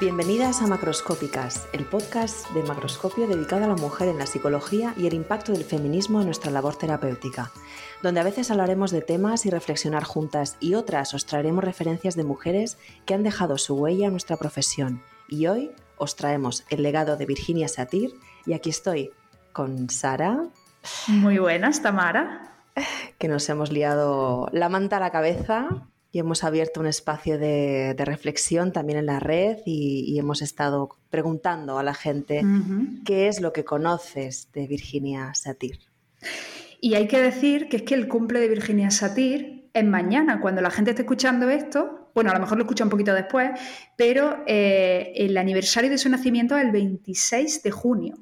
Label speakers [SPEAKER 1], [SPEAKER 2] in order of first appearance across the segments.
[SPEAKER 1] Bienvenidas a Macroscópicas, el podcast de macroscopio dedicado a la mujer en la psicología y el impacto del feminismo en nuestra labor terapéutica, donde a veces hablaremos de temas y reflexionar juntas y otras os traeremos referencias de mujeres que han dejado su huella en nuestra profesión. Y hoy os traemos el legado de Virginia Satir y aquí estoy con Sara.
[SPEAKER 2] Muy buenas, Tamara.
[SPEAKER 1] Que nos hemos liado la manta a la cabeza y hemos abierto un espacio de, reflexión también en la red y, hemos estado preguntando a la gente qué es lo que conoces de Virginia Satir.
[SPEAKER 2] Y hay que decir que es que el cumple de Virginia Satir es mañana, cuando la gente esté escuchando esto, bueno, a lo mejor lo escucha un poquito después, pero eh, el aniversario de su nacimiento es el 26 de junio.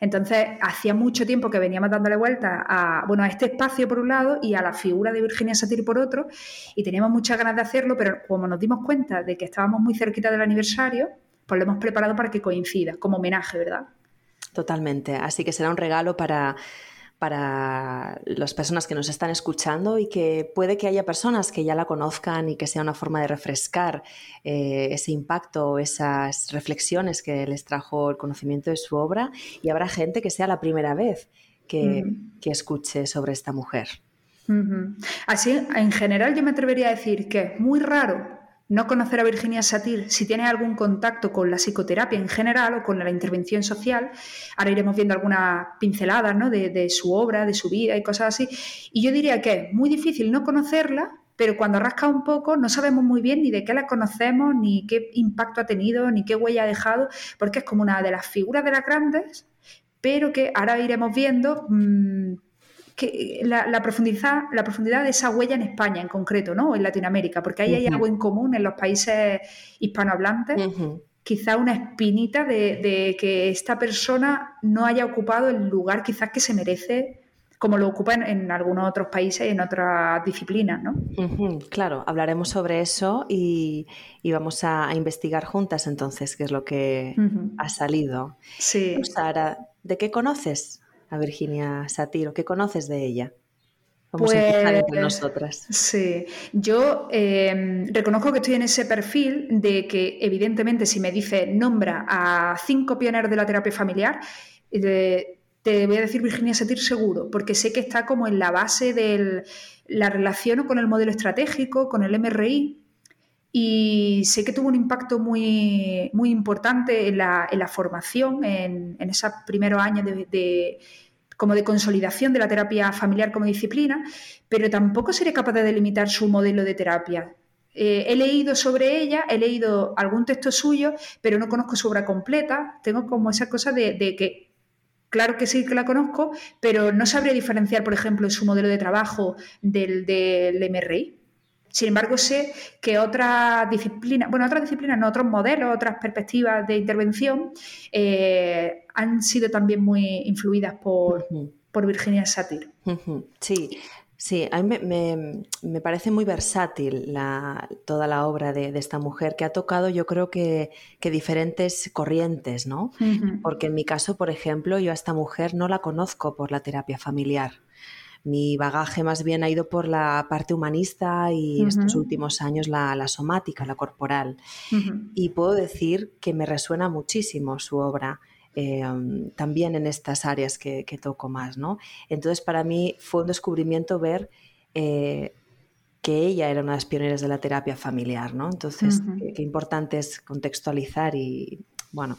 [SPEAKER 2] Entonces, hacía mucho tiempo que veníamos dándole vuelta a, bueno, a este espacio por un lado y a la figura de Virginia Satir por otro, y teníamos muchas ganas de hacerlo, pero como nos dimos cuenta de que estábamos muy cerquita del aniversario, pues lo hemos preparado para que coincida, como homenaje, ¿verdad?
[SPEAKER 1] Totalmente. Así que será un regalo para para las personas que nos están escuchando y que puede que haya personas que ya la conozcan y que sea una forma de refrescar eh, ese impacto, esas reflexiones que les trajo el conocimiento de su obra. Y habrá gente que sea la primera vez que, escuche sobre esta mujer.
[SPEAKER 2] Así, en general yo me atrevería a decir que es muy raro no conocer a Virginia Satir si tienes algún contacto con la psicoterapia en general o con la intervención social. Ahora iremos viendo algunas pinceladas ¿no? de, su obra, de su vida y cosas así. Y yo diría que es muy difícil no conocerla, pero cuando rasca un poco no sabemos muy bien ni de qué la conocemos, ni qué impacto ha tenido, ni qué huella ha dejado, porque es como una de las figuras de las grandes, pero que ahora iremos viendo. Mm, la, profundidad, la profundidad de esa huella en España en concreto, ¿no? En Latinoamérica, porque ahí hay algo en común en los países hispanohablantes. Quizá una espinita de, que esta persona no haya ocupado el lugar quizás que se merece como lo ocupa en, algunos otros países y en otras disciplinas, ¿no?
[SPEAKER 1] claro, hablaremos sobre eso y, vamos a, investigar juntas entonces qué es lo que ha salido.
[SPEAKER 2] Sí.
[SPEAKER 1] Sara, ¿de qué conoces a Virginia Satiro? ¿Qué conoces de ella?
[SPEAKER 2] Vamos a empezar entre pues, nosotras. Sí, yo em, reconozco que estoy en ese perfil de que, evidentemente, si me dice nombra a cinco pioneros de la terapia familiar, te voy a decir Virginia Satir seguro, porque sé que está como en la base de la relación con el modelo estratégico, con el MRI, y sé que tuvo un impacto muy, muy importante en la, en la formación, en, en, esos primeros años de, como de consolidación de la terapia familiar como disciplina, pero tampoco seré capaz de delimitar su modelo de terapia. Eh, he leído sobre ella, he leído algún texto suyo, pero no conozco su obra completa. Tengo como esa cosa de, de que Claro que sí que la conozco, pero no sabría diferenciar, por ejemplo, su modelo de trabajo del, del MRI. Sin embargo, sé que otras disciplinas, bueno, otras disciplinas, no, otros modelos, otras perspectivas de intervención eh, han sido también muy influidas por, Virginia Satir.
[SPEAKER 1] Sí, Sí, a mí me, parece muy versátil toda la obra de, esta mujer que ha tocado yo creo que, diferentes corrientes, ¿no? Porque en mi caso, por ejemplo, yo a esta mujer no la conozco por la terapia familiar. Mi bagaje más bien ha ido por la parte humanista y estos últimos años la, somática, la corporal. Y puedo decir que me resuena muchísimo su obra. Em, también en estas áreas que, toco más, ¿no? Entonces para mí fue un descubrimiento ver eh, que ella era una de las pioneras de la terapia familiar, ¿no? Entonces, qué, importante es contextualizar y, bueno,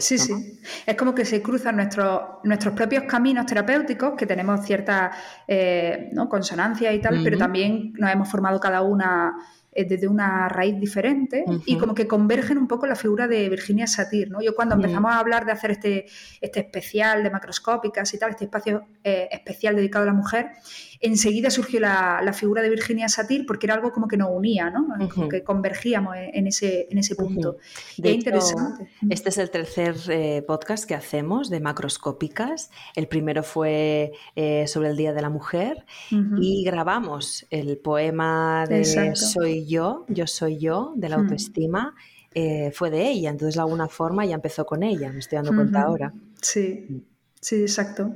[SPEAKER 2] sí, sí. Es como que se cruzan nuestros, nuestros propios caminos terapéuticos, que tenemos ciertas eh, ¿no? consonancias y tal, pero también nos hemos formado cada una eh, desde una raíz diferente y como que convergen un poco la figura de Virginia Satir. ¿no? Yo cuando empezamos a hablar de hacer este, este especial de macroscópicas y tal, este espacio eh, especial dedicado a la mujer, enseguida surgió la, figura de Virginia Satir porque era algo como que nos unía, ¿no? como que convergíamos en ese, en ese punto.
[SPEAKER 1] De interesante. Este es el tercer eh, podcast que hacemos de macroscópicas. El primero fue sobre el Día de la Mujer y grabamos el poema de Soy yo, yo soy yo, de la autoestima, eh, fue de ella. Entonces, de alguna forma ya empezó con ella, me estoy dando cuenta ahora.
[SPEAKER 2] Sí. Sí, exacto.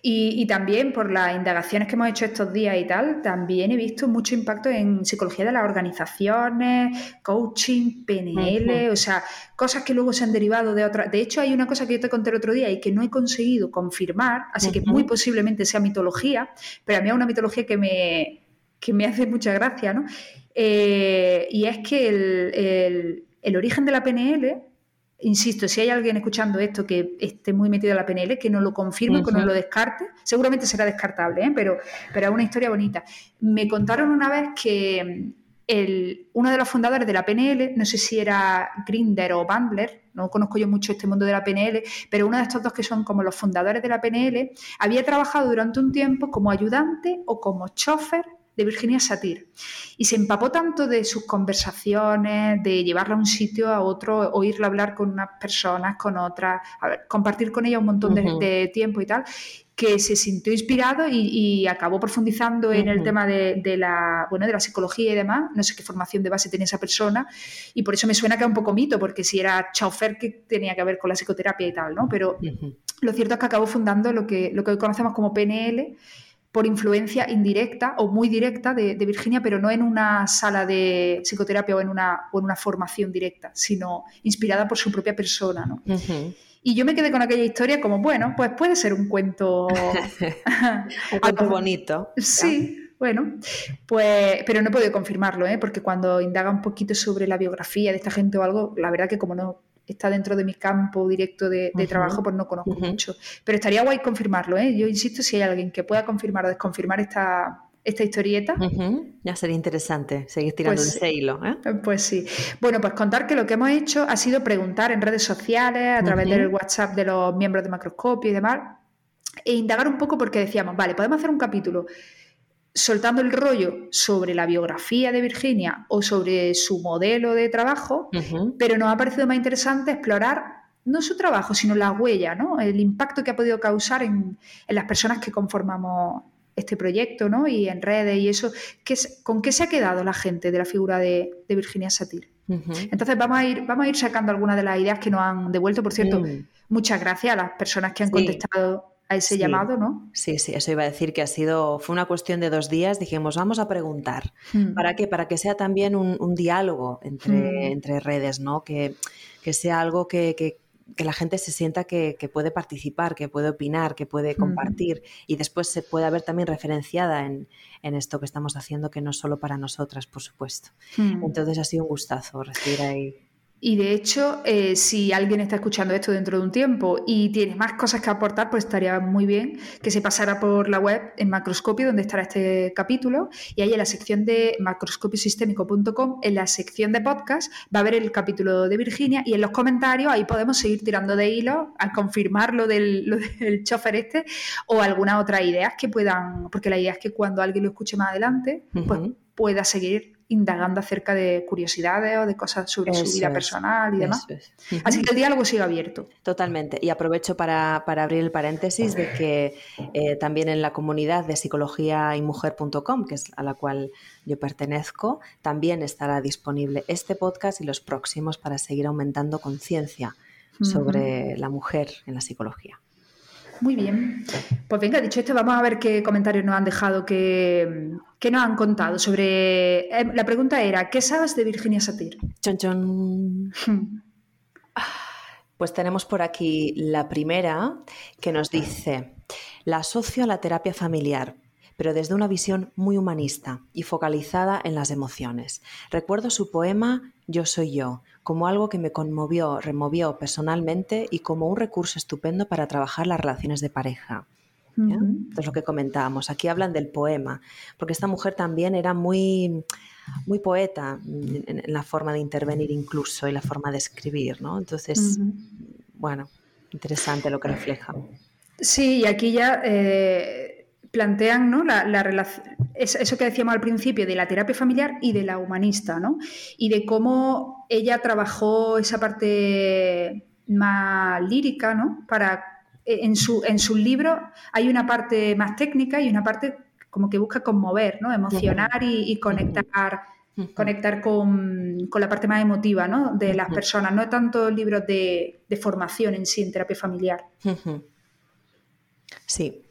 [SPEAKER 2] Y, también por las indagaciones que hemos hecho estos días y tal, también he visto mucho impacto en psicología de las organizaciones, coaching, PNL, o sea, cosas que luego se han derivado de otras. De hecho, hay una cosa que yo te conté el otro día y que no he conseguido confirmar, así que muy posiblemente sea mitología, pero a mí es una mitología que me, me hace mucha gracia, ¿no? Eh, y es que el, el origen de la PNL insisto, si hay alguien escuchando esto que esté muy metido en la PNL, que no lo confirme, que no lo descarte, seguramente será descartable, ¿eh? pero, pero es una historia bonita. Me contaron una vez que el, uno de los fundadores de la PNL, no sé si era Grinder o Bandler, no conozco yo mucho este mundo de la PNL, pero uno de estos dos que son como los fundadores de la PNL, había trabajado durante un tiempo como ayudante o como chofer de Virginia Satir. Y se empapó tanto de sus conversaciones, de llevarla a un sitio a otro, oírla hablar con unas personas, con otras, compartir con ella un montón de, tiempo y tal, que se sintió inspirado y, acabó profundizando en el tema de, la, bueno, de la psicología y demás. No sé qué formación de base tenía esa persona y por eso me suena que es un poco mito, porque si era chofer que tenía que ver con la psicoterapia y tal, ¿no? Pero lo cierto es que acabó fundando lo que, lo que hoy conocemos como PNL por influencia indirecta o muy directa de, Virginia, pero no en una sala de psicoterapia o en una, o en una formación directa, sino inspirada por su propia persona. ¿no? Y yo me quedé con aquella historia como, bueno, pues puede ser un cuento...
[SPEAKER 1] un cuento bonito.
[SPEAKER 2] Sí, bueno, pues, pero no he podido confirmarlo, ¿eh? porque cuando indaga un poquito sobre la biografía de esta gente o algo, la verdad que como no está dentro de mi campo directo de, trabajo, pues no conozco mucho. Pero estaría guay confirmarlo, ¿eh? Yo insisto, si hay alguien que pueda confirmar o desconfirmar esta, esta historieta.
[SPEAKER 1] Ya sería interesante seguir tirando pues, ese hilo. ¿eh?
[SPEAKER 2] Pues sí. Bueno, pues contar que lo que hemos hecho ha sido preguntar en redes sociales, a través del WhatsApp de los miembros de Macroscopio y demás, e indagar un poco porque decíamos, vale, podemos hacer un capítulo soltando el rollo sobre la biografía de Virginia o sobre su modelo de trabajo, pero nos ha parecido más interesante explorar no su trabajo, sino la huella, ¿no? el impacto que ha podido causar en, las personas que conformamos este proyecto ¿no? y en redes y eso, ¿con qué se ha quedado la gente de la figura de, Virginia Satir? Entonces vamos a, ir, vamos a ir sacando algunas de las ideas que nos han devuelto. Por cierto, mm. muchas gracias a las personas que han contestado ese llamado, ¿no?
[SPEAKER 1] Sí, sí, eso iba a decir que ha sido, fue una cuestión de dos días, dijimos, vamos a preguntar. Hmm. ¿Para qué? Para que sea también un, diálogo entre, hmm. entre, redes, ¿no? Que, sea algo que, la gente se sienta que, puede participar, que puede opinar, que puede hmm. compartir y después se puede ver también referenciada en, en, esto que estamos haciendo, que no es solo para nosotras, por supuesto. Entonces ha sido un gustazo recibir ahí
[SPEAKER 2] y de hecho, eh, si alguien está escuchando esto dentro de un tiempo y tienes más cosas que aportar, pues estaría muy bien que se pasara por la web en Macroscopio, donde estará este capítulo, y ahí en la sección de macroscopiosistémico.com, en la sección de podcast, va a haber el capítulo de Virginia y en los comentarios ahí podemos seguir tirando de hilo al confirmar lo del, lo del chofer este o algunas otras ideas que puedan, porque la idea es que cuando alguien lo escuche más adelante, pues pueda seguir indagando acerca de curiosidades o de cosas sobre su vida personal y demás. Así que el diálogo sigue abierto.
[SPEAKER 1] Totalmente. Y aprovecho para, abrir el paréntesis de que eh, también en la comunidad de psicología y mujer.com, que es a la cual yo pertenezco, también estará disponible este podcast y los próximos para seguir aumentando conciencia sobre la mujer en la psicología.
[SPEAKER 2] Muy bien. Pues venga, dicho esto, vamos a ver qué comentarios nos han dejado, qué, nos han contado sobre... Eh, la pregunta era, ¿qué sabes de Virginia Satir?
[SPEAKER 1] Chon, chon. Pues tenemos por aquí la primera que nos dice, la asocio a la terapia familiar, pero desde una visión muy humanista y focalizada en las emociones. Recuerdo su poema Yo soy yo, como algo que me conmovió, removió personalmente y como un recurso estupendo para trabajar las relaciones de pareja. es lo que comentábamos. Aquí hablan del poema, porque esta mujer también era muy, muy poeta en, la forma de intervenir incluso y la forma de escribir, ¿no? Entonces, bueno, interesante lo que refleja.
[SPEAKER 2] Sí, y aquí ya eh, plantean ¿no? la, relación, eso que decíamos al principio de la terapia familiar y de la humanista, ¿no? y de cómo ella trabajó esa parte más lírica, ¿no? para en su, en sus libros hay una parte más técnica y una parte como que busca conmover, ¿no? emocionar y, conectar, conectar con, la parte más emotiva ¿no? de las personas, no tanto libros de, de, formación en sí en terapia familiar.
[SPEAKER 1] Sí.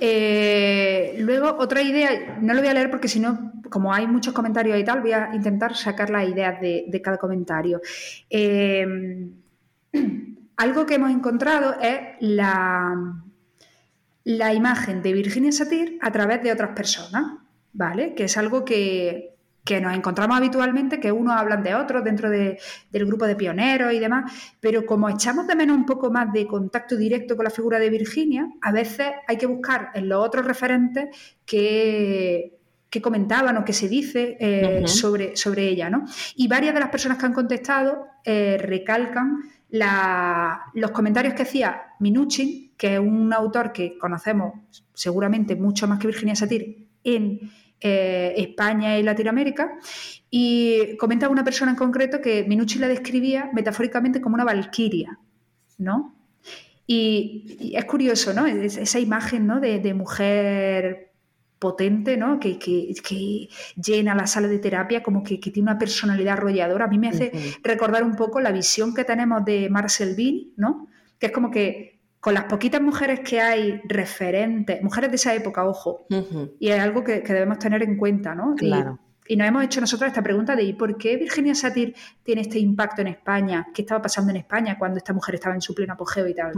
[SPEAKER 2] Eh, luego, otra idea, no lo voy a leer porque si no, como hay muchos comentarios y tal, voy a intentar sacar las ideas de, cada comentario. Eh, algo que hemos encontrado es la, la imagen de Virginia Satir a través de otras personas, ¿vale? Que es algo que, nos encontramos habitualmente, que unos hablan de otros dentro del grupo de pioneros y demás, pero como echamos de menos un poco más de contacto directo con la figura de Virginia, a veces hay que buscar en los otros referentes que, comentaban o que se dice eh, sobre, sobre ella, ¿no? Y varias de las personas que han contestado eh, recalcan los comentarios que hacía Minuchin, que es un autor que conocemos seguramente mucho más que Virginia Satir en eh, España y Latinoamérica, y comentaba una persona en concreto que Minuchin la describía metafóricamente como una valquiria, ¿no? Y, es curioso, ¿no? esa imagen ¿no? de, mujer potente, ¿no? Que, llena la sala de terapia, como que, tiene una personalidad arrolladora. A mí me hace recordar un poco la visión que tenemos de Marcel Bean, ¿no? Que es como que con las poquitas mujeres que hay referentes, mujeres de esa época, ojo, y es algo que, debemos tener en cuenta, ¿no?
[SPEAKER 1] Claro.
[SPEAKER 2] Y, nos hemos hecho nosotros esta pregunta de ¿y por qué Virginia Satir tiene este impacto en España? ¿Qué estaba pasando en España cuando esta mujer estaba en su pleno apogeo y tal?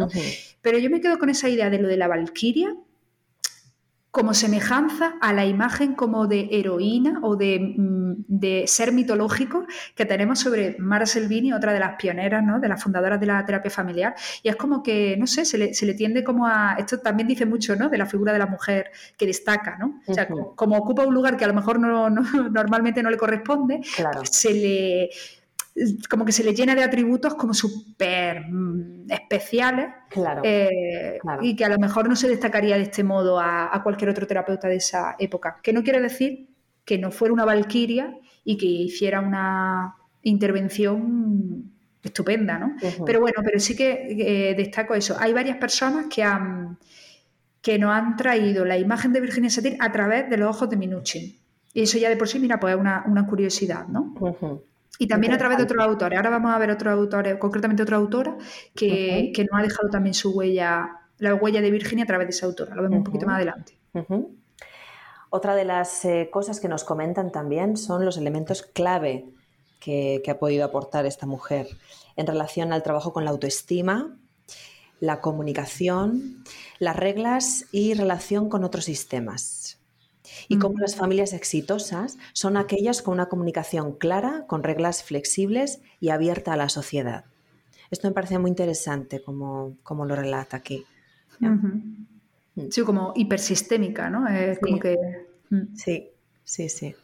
[SPEAKER 2] Pero yo me quedo con esa idea de lo de la Valquiria, como semejanza a la imagen como de heroína o mm, de, ser mitológico que tenemos sobre Mara Selvini, otra de las pioneras, ¿no? de las fundadoras de la terapia familiar. Y es como que, no sé, se le, tiende como a... Esto también dice mucho ¿no? de la figura de la mujer que destaca, ¿no? O sea, como, ocupa un lugar que a lo mejor no, normalmente no le corresponde, pues se le como que se le llena de atributos como súper mm, especiales
[SPEAKER 1] eh,
[SPEAKER 2] y que a lo mejor no se destacaría de este modo a, cualquier otro terapeuta de esa época. Que no quiere decir que no fuera una valquiria y que hiciera una intervención estupenda, ¿no? Pero bueno, pero sí que eh, destaco eso. Hay varias personas que han que nos han traído la imagen de Virginia Satir a través de los ojos de Minuchin. Y eso ya de por sí, mira, pues es una, una curiosidad, ¿no? Y también a través de otros autores. Ahora vamos a ver otros autores, concretamente otra autora, que, nos ha dejado también su huella, la huella de Virginia a través de esa autora. Lo vemos un poquito más adelante.
[SPEAKER 1] Otra de las eh, cosas que nos comentan también son los elementos clave que, que ha podido aportar esta mujer en relación al trabajo con la autoestima, la comunicación, las reglas y relación con otros sistemas y cómo las familias exitosas son aquellas con una comunicación clara, con reglas flexibles y abierta a la sociedad. Esto me parece muy interesante como, lo relata aquí.
[SPEAKER 2] Mm. Sí, como hipersistémica, ¿no? Como que...
[SPEAKER 1] Mm. Sí, sí, sí.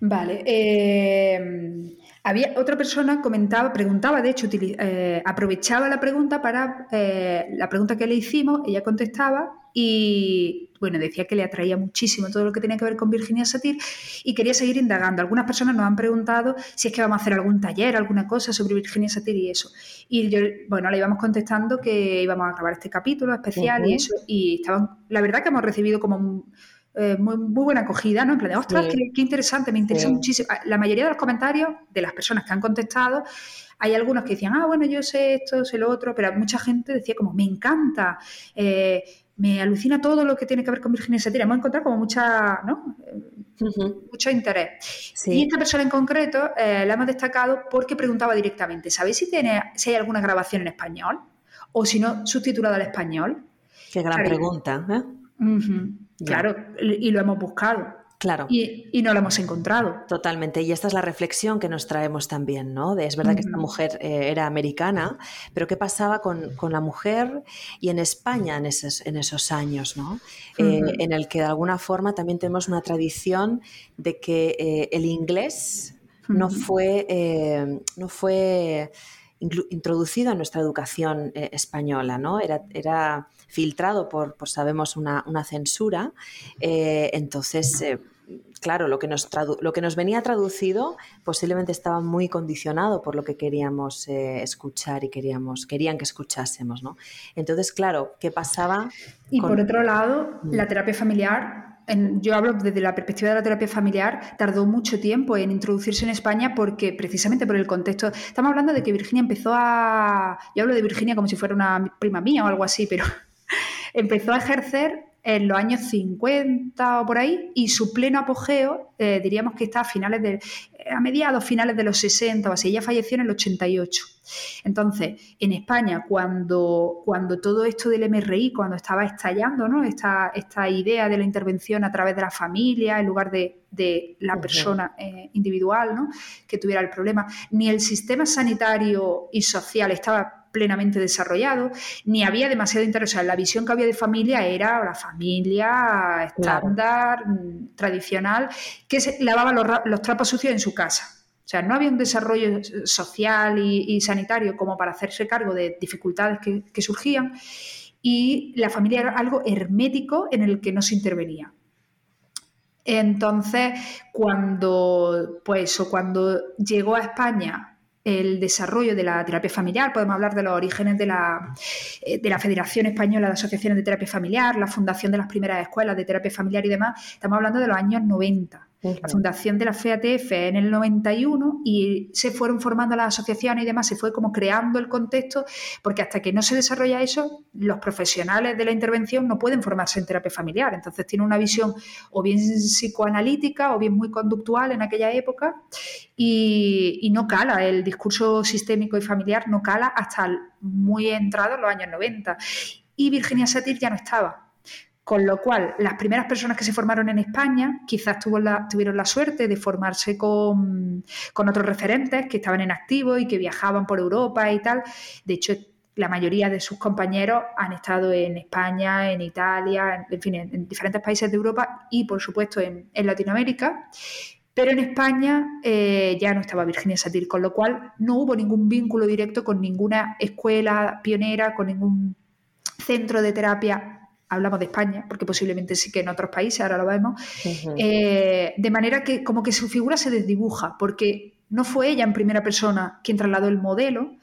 [SPEAKER 2] Vale. Eh, había otra persona comentaba, preguntaba, de hecho, eh, aprovechaba la pregunta para eh, la pregunta que le hicimos, ella contestaba y bueno, decía que le atraía muchísimo todo lo que tenía que ver con Virginia Satir y quería seguir indagando. Algunas personas nos han preguntado si es que vamos a hacer algún taller, alguna cosa sobre Virginia Satir y eso. Y yo, bueno, le íbamos contestando que íbamos a grabar este capítulo especial y eso. Y estaban, la verdad que hemos recibido como eh, muy, buena acogida, ¿no? En plan de, ostras, qué, interesante, me interesa muchísimo. La mayoría de los comentarios de las personas que han contestado, hay algunos que decían, ah, bueno, yo sé esto, sé lo otro, pero mucha gente decía como, me encanta. Eh, me alucina todo lo que tiene que ver con Virginia Satir. Hemos encontrado como mucha, ¿no? mucho interés. Y esta persona en concreto eh, la hemos destacado porque preguntaba directamente, ¿sabéis si, tiene, si hay alguna grabación en español? O si no, subtitulada al español.
[SPEAKER 1] Qué gran pregunta.
[SPEAKER 2] ¿eh? Claro, y lo hemos buscado.
[SPEAKER 1] Claro.
[SPEAKER 2] Y, no lo hemos encontrado.
[SPEAKER 1] Totalmente. Y esta es la reflexión que nos traemos también, ¿no? De, es verdad que esta mujer eh, era americana, pero ¿qué pasaba con, la mujer y en España en esos, en esos años, ¿no? Eh, en el que de alguna forma también tenemos una tradición de que eh, el inglés no fue, no fue introducido en nuestra educación española, ¿no? Era, era filtrado por, por sabemos, una, censura. Eh, entonces, eh, claro, lo que, nos lo que nos venía traducido posiblemente estaba muy condicionado por lo que queríamos eh, escuchar y queríamos, querían que escuchásemos, ¿no? Entonces, claro, ¿qué pasaba?
[SPEAKER 2] Y por otro lado, mm. la terapia familiar yo hablo desde la perspectiva de la terapia familiar, tardó mucho tiempo en introducirse en España porque precisamente por el contexto, estamos hablando de que Virginia empezó a, yo hablo de Virginia como si fuera una prima mía o algo así, pero empezó a ejercer en los años 50 o por ahí, y su pleno apogeo, eh, diríamos que está a finales de, a mediados, finales de los 60 o así, ella falleció en el 88. Entonces, en España, cuando, cuando todo esto del MRI, cuando estaba estallando, ¿no? Esta, esta idea de la intervención a través de la familia, en lugar de, la persona eh, individual, ¿no? Que tuviera el problema, ni el sistema sanitario y social estaba plenamente desarrollado, ni había demasiado interés. O sea, la visión que había de familia era la familia estándar, mm, tradicional, que se lavaba los, trapos sucios en su casa. O sea, no había un desarrollo social y, sanitario como para hacerse cargo de dificultades que, surgían y la familia era algo hermético en el que no se intervenía. Entonces, cuando, pues, cuando llegó a España el desarrollo de la terapia familiar, podemos hablar de los orígenes de la, eh, de la Federación Española de Asociaciones de Terapia Familiar, la fundación de las primeras escuelas de terapia familiar y demás, estamos hablando de los años 90 la fundación de la FEATF en el 91 y se fueron formando las asociaciones y demás, se fue como creando el contexto, porque hasta que no se desarrolla eso, los profesionales de la intervención no pueden formarse en terapia familiar. Entonces tiene una visión o bien psicoanalítica o bien muy conductual en aquella época y, y no cala, el discurso sistémico y familiar no cala hasta muy entrado en los años 90. Y Virginia Satir ya no estaba. Con lo cual, las primeras personas que se formaron en España quizás tuvieron la suerte de formarse con, otros referentes que estaban en activo y que viajaban por Europa y tal. De hecho, la mayoría de sus compañeros han estado en España, en Italia, en, fin, en, diferentes países de Europa y, por supuesto, en, Latinoamérica. Pero en España eh, ya no estaba Virginia Satir, con lo cual no hubo ningún vínculo directo con ninguna escuela pionera, con ningún centro de terapia hablamos de España, porque posiblemente sí que en otros países, ahora lo vemos, eh, de manera que como que su figura se desdibuja, porque no fue ella en primera persona quien trasladó el modelo,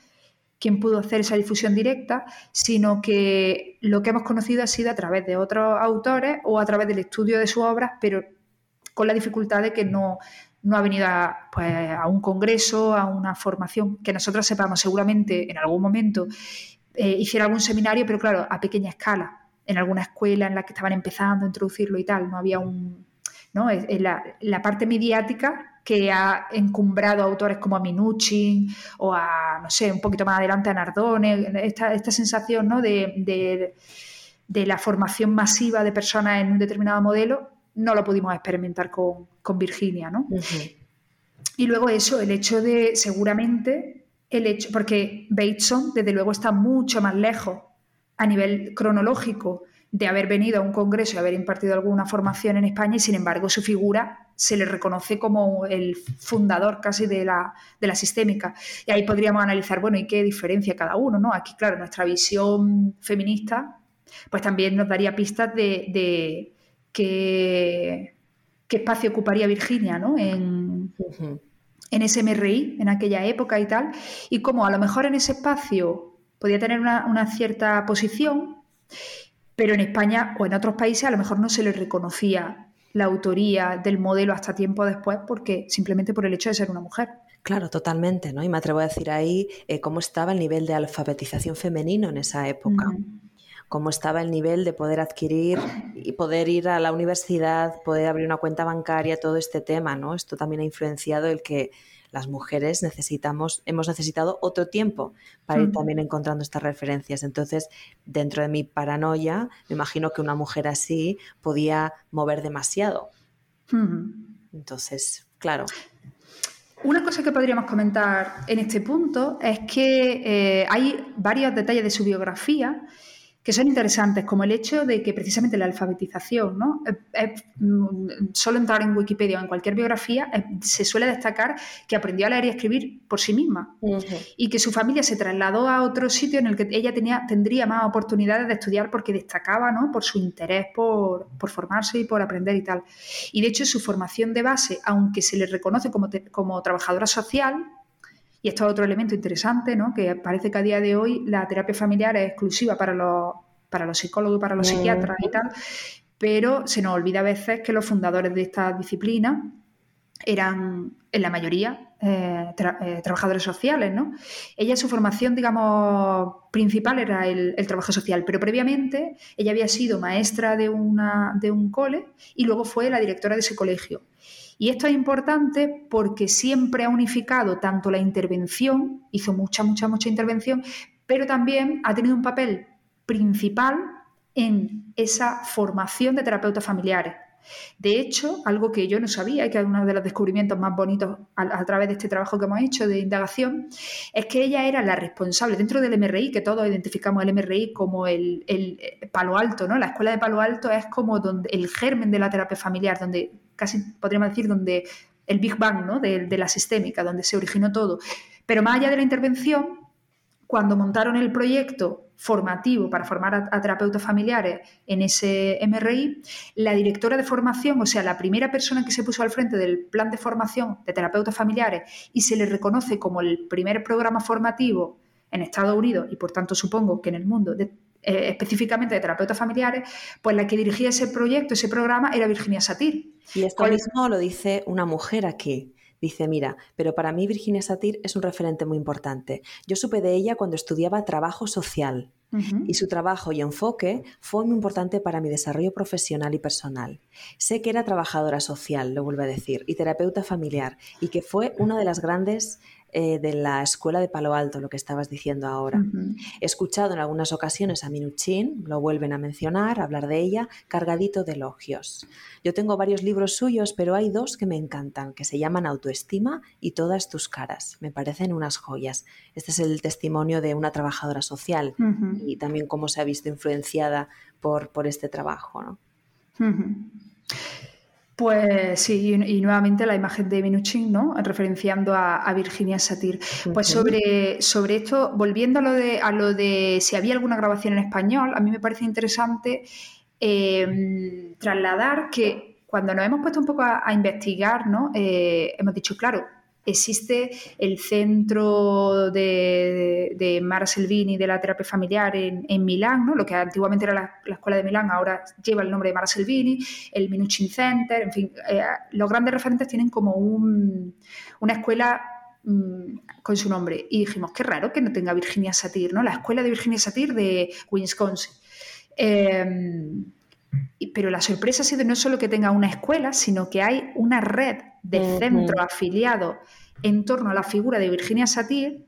[SPEAKER 2] quien pudo hacer esa difusión directa, sino que lo que hemos conocido ha sido a través de otros autores o a través del estudio de sus obras, pero con la dificultad de que no, no ha venido a, pues, a un congreso, a una formación, que nosotros sepamos seguramente en algún momento eh, hiciera algún seminario, pero claro, a pequeña escala, en alguna escuela en la que estaban empezando a introducirlo y tal, no había un... ¿no? La, parte mediática que ha encumbrado a autores como a Minuchin o a, no sé, un poquito más adelante a Nardone, esta, esta sensación ¿no? de, de, la formación masiva de personas en un determinado modelo, no lo pudimos experimentar con, con Virginia. ¿no? Y luego eso, el hecho de, seguramente, el hecho, porque Bateson desde luego está mucho más lejos a nivel cronológico de haber venido a un congreso y haber impartido alguna formación en España y sin embargo su figura se le reconoce como el fundador casi de la, de la sistémica. Y ahí podríamos analizar, bueno, ¿y qué diferencia cada uno? ¿no? Aquí, claro, nuestra visión feminista pues también nos daría pistas de, de qué, espacio ocuparía Virginia ¿no? en, en ese MRI, en aquella época y tal, y cómo a lo mejor en ese espacio podía tener una, cierta posición, pero en España o en otros países a lo mejor no se le reconocía la autoría del modelo hasta tiempo después porque simplemente por el hecho de ser una mujer.
[SPEAKER 1] Claro, totalmente, ¿no? Y me atrevo a decir ahí eh, cómo estaba el nivel de alfabetización femenino en esa época. Cómo estaba el nivel de poder adquirir y poder ir a la universidad, poder abrir una cuenta bancaria, todo este tema, ¿no? Esto también ha influenciado el que las mujeres necesitamos, hemos necesitado otro tiempo para ir también encontrando estas referencias. Entonces, dentro de mi paranoia, me imagino que una mujer así podía mover demasiado. Entonces, claro.
[SPEAKER 2] Una cosa que podríamos comentar en este punto es que eh, hay varios detalles de su biografía que son interesantes, como el hecho de que precisamente la alfabetización, ¿no? Mm, solo entrar en Wikipedia o en cualquier biografía, se suele destacar que aprendió a leer y a escribir por sí misma y que su familia se trasladó a otro sitio en el que ella tenía, tendría más oportunidades de estudiar porque destacaba ¿no? por su interés por, formarse y por aprender y tal. Y de hecho su formación de base, aunque se le reconoce como, como trabajadora social, y esto es otro elemento interesante, ¿no? que parece que a día de hoy la terapia familiar es exclusiva para los, para los psicólogos, para los psiquiatras y tal, pero se nos olvida a veces que los fundadores de esta disciplina eran, en la mayoría, eh, eh, trabajadores sociales, ¿no? Ella, su formación, digamos, principal era el, trabajo social, pero previamente ella había sido maestra de, una, de un cole y luego fue la directora de ese colegio. Y esto es importante porque siempre ha unificado tanto la intervención, hizo mucha, mucha, mucha intervención, pero también ha tenido un papel principal en esa formación de terapeutas familiares. De hecho, algo que yo no sabía y que es uno de los descubrimientos más bonitos a, través de este trabajo que hemos hecho de indagación, es que ella era la responsable dentro del MRI, que todos identificamos el MRI como el, eh, Palo Alto, ¿no? La escuela de Palo Alto es como donde el germen de la terapia familiar, donde casi podríamos decir donde el Big Bang ¿no? de, de la sistémica, donde se originó todo. Pero más allá de la intervención, cuando montaron el proyecto formativo para formar a, terapeutas familiares en ese MRI, la directora de formación, o sea, la primera persona que se puso al frente del plan de formación de terapeutas familiares y se le reconoce como el primer programa formativo en Estados Unidos y por tanto supongo que en el mundo eh, específicamente de terapeutas familiares, pues la que dirigía ese proyecto, ese programa era Virginia Satir.
[SPEAKER 1] Y esto mismo lo dice una mujer aquí. Dice, mira, pero para mí Virginia Satir es un referente muy importante. Yo supe de ella cuando estudiaba trabajo social y su trabajo y enfoque fue muy importante para mi desarrollo profesional y personal. Sé que era trabajadora social, lo vuelvo a decir, y terapeuta familiar, y que fue una de las grandes eh, de la escuela de Palo Alto, lo que estabas diciendo ahora. He escuchado en algunas ocasiones a Minuchin, lo vuelven a mencionar, hablar de ella, cargadito de elogios. Yo tengo varios libros suyos, pero hay dos que me encantan, que se llaman Autoestima y Todas tus caras. Me parecen unas joyas. Este es el testimonio de una trabajadora social y también cómo se ha visto influenciada por, por este trabajo. ¿no?
[SPEAKER 2] Pues sí, y, nuevamente la imagen de Minuchin, ¿no? Referenciando a, Virginia Satir. Pues sobre, sobre esto, volviendo a lo, de, a lo de si había alguna grabación en español, a mí me parece interesante eh, trasladar que cuando nos hemos puesto un poco a, investigar, ¿no? Eh, hemos dicho, claro, Existe el centro de, Mara Selvini de la terapia familiar en, Milán, ¿no? lo que antiguamente era la, escuela de Milán, ahora lleva el nombre de Mara Selvini, el Minuchin Center, en fin, eh, los grandes referentes tienen como una escuela mm, con su nombre. Y dijimos, qué raro que no tenga Virginia Satir, ¿no? La escuela de Virginia Satir de Wisconsin. Em, pero la sorpresa ha sido no solo que tenga una escuela, sino que hay una red de centro afiliado en torno a la figura de Virginia Satir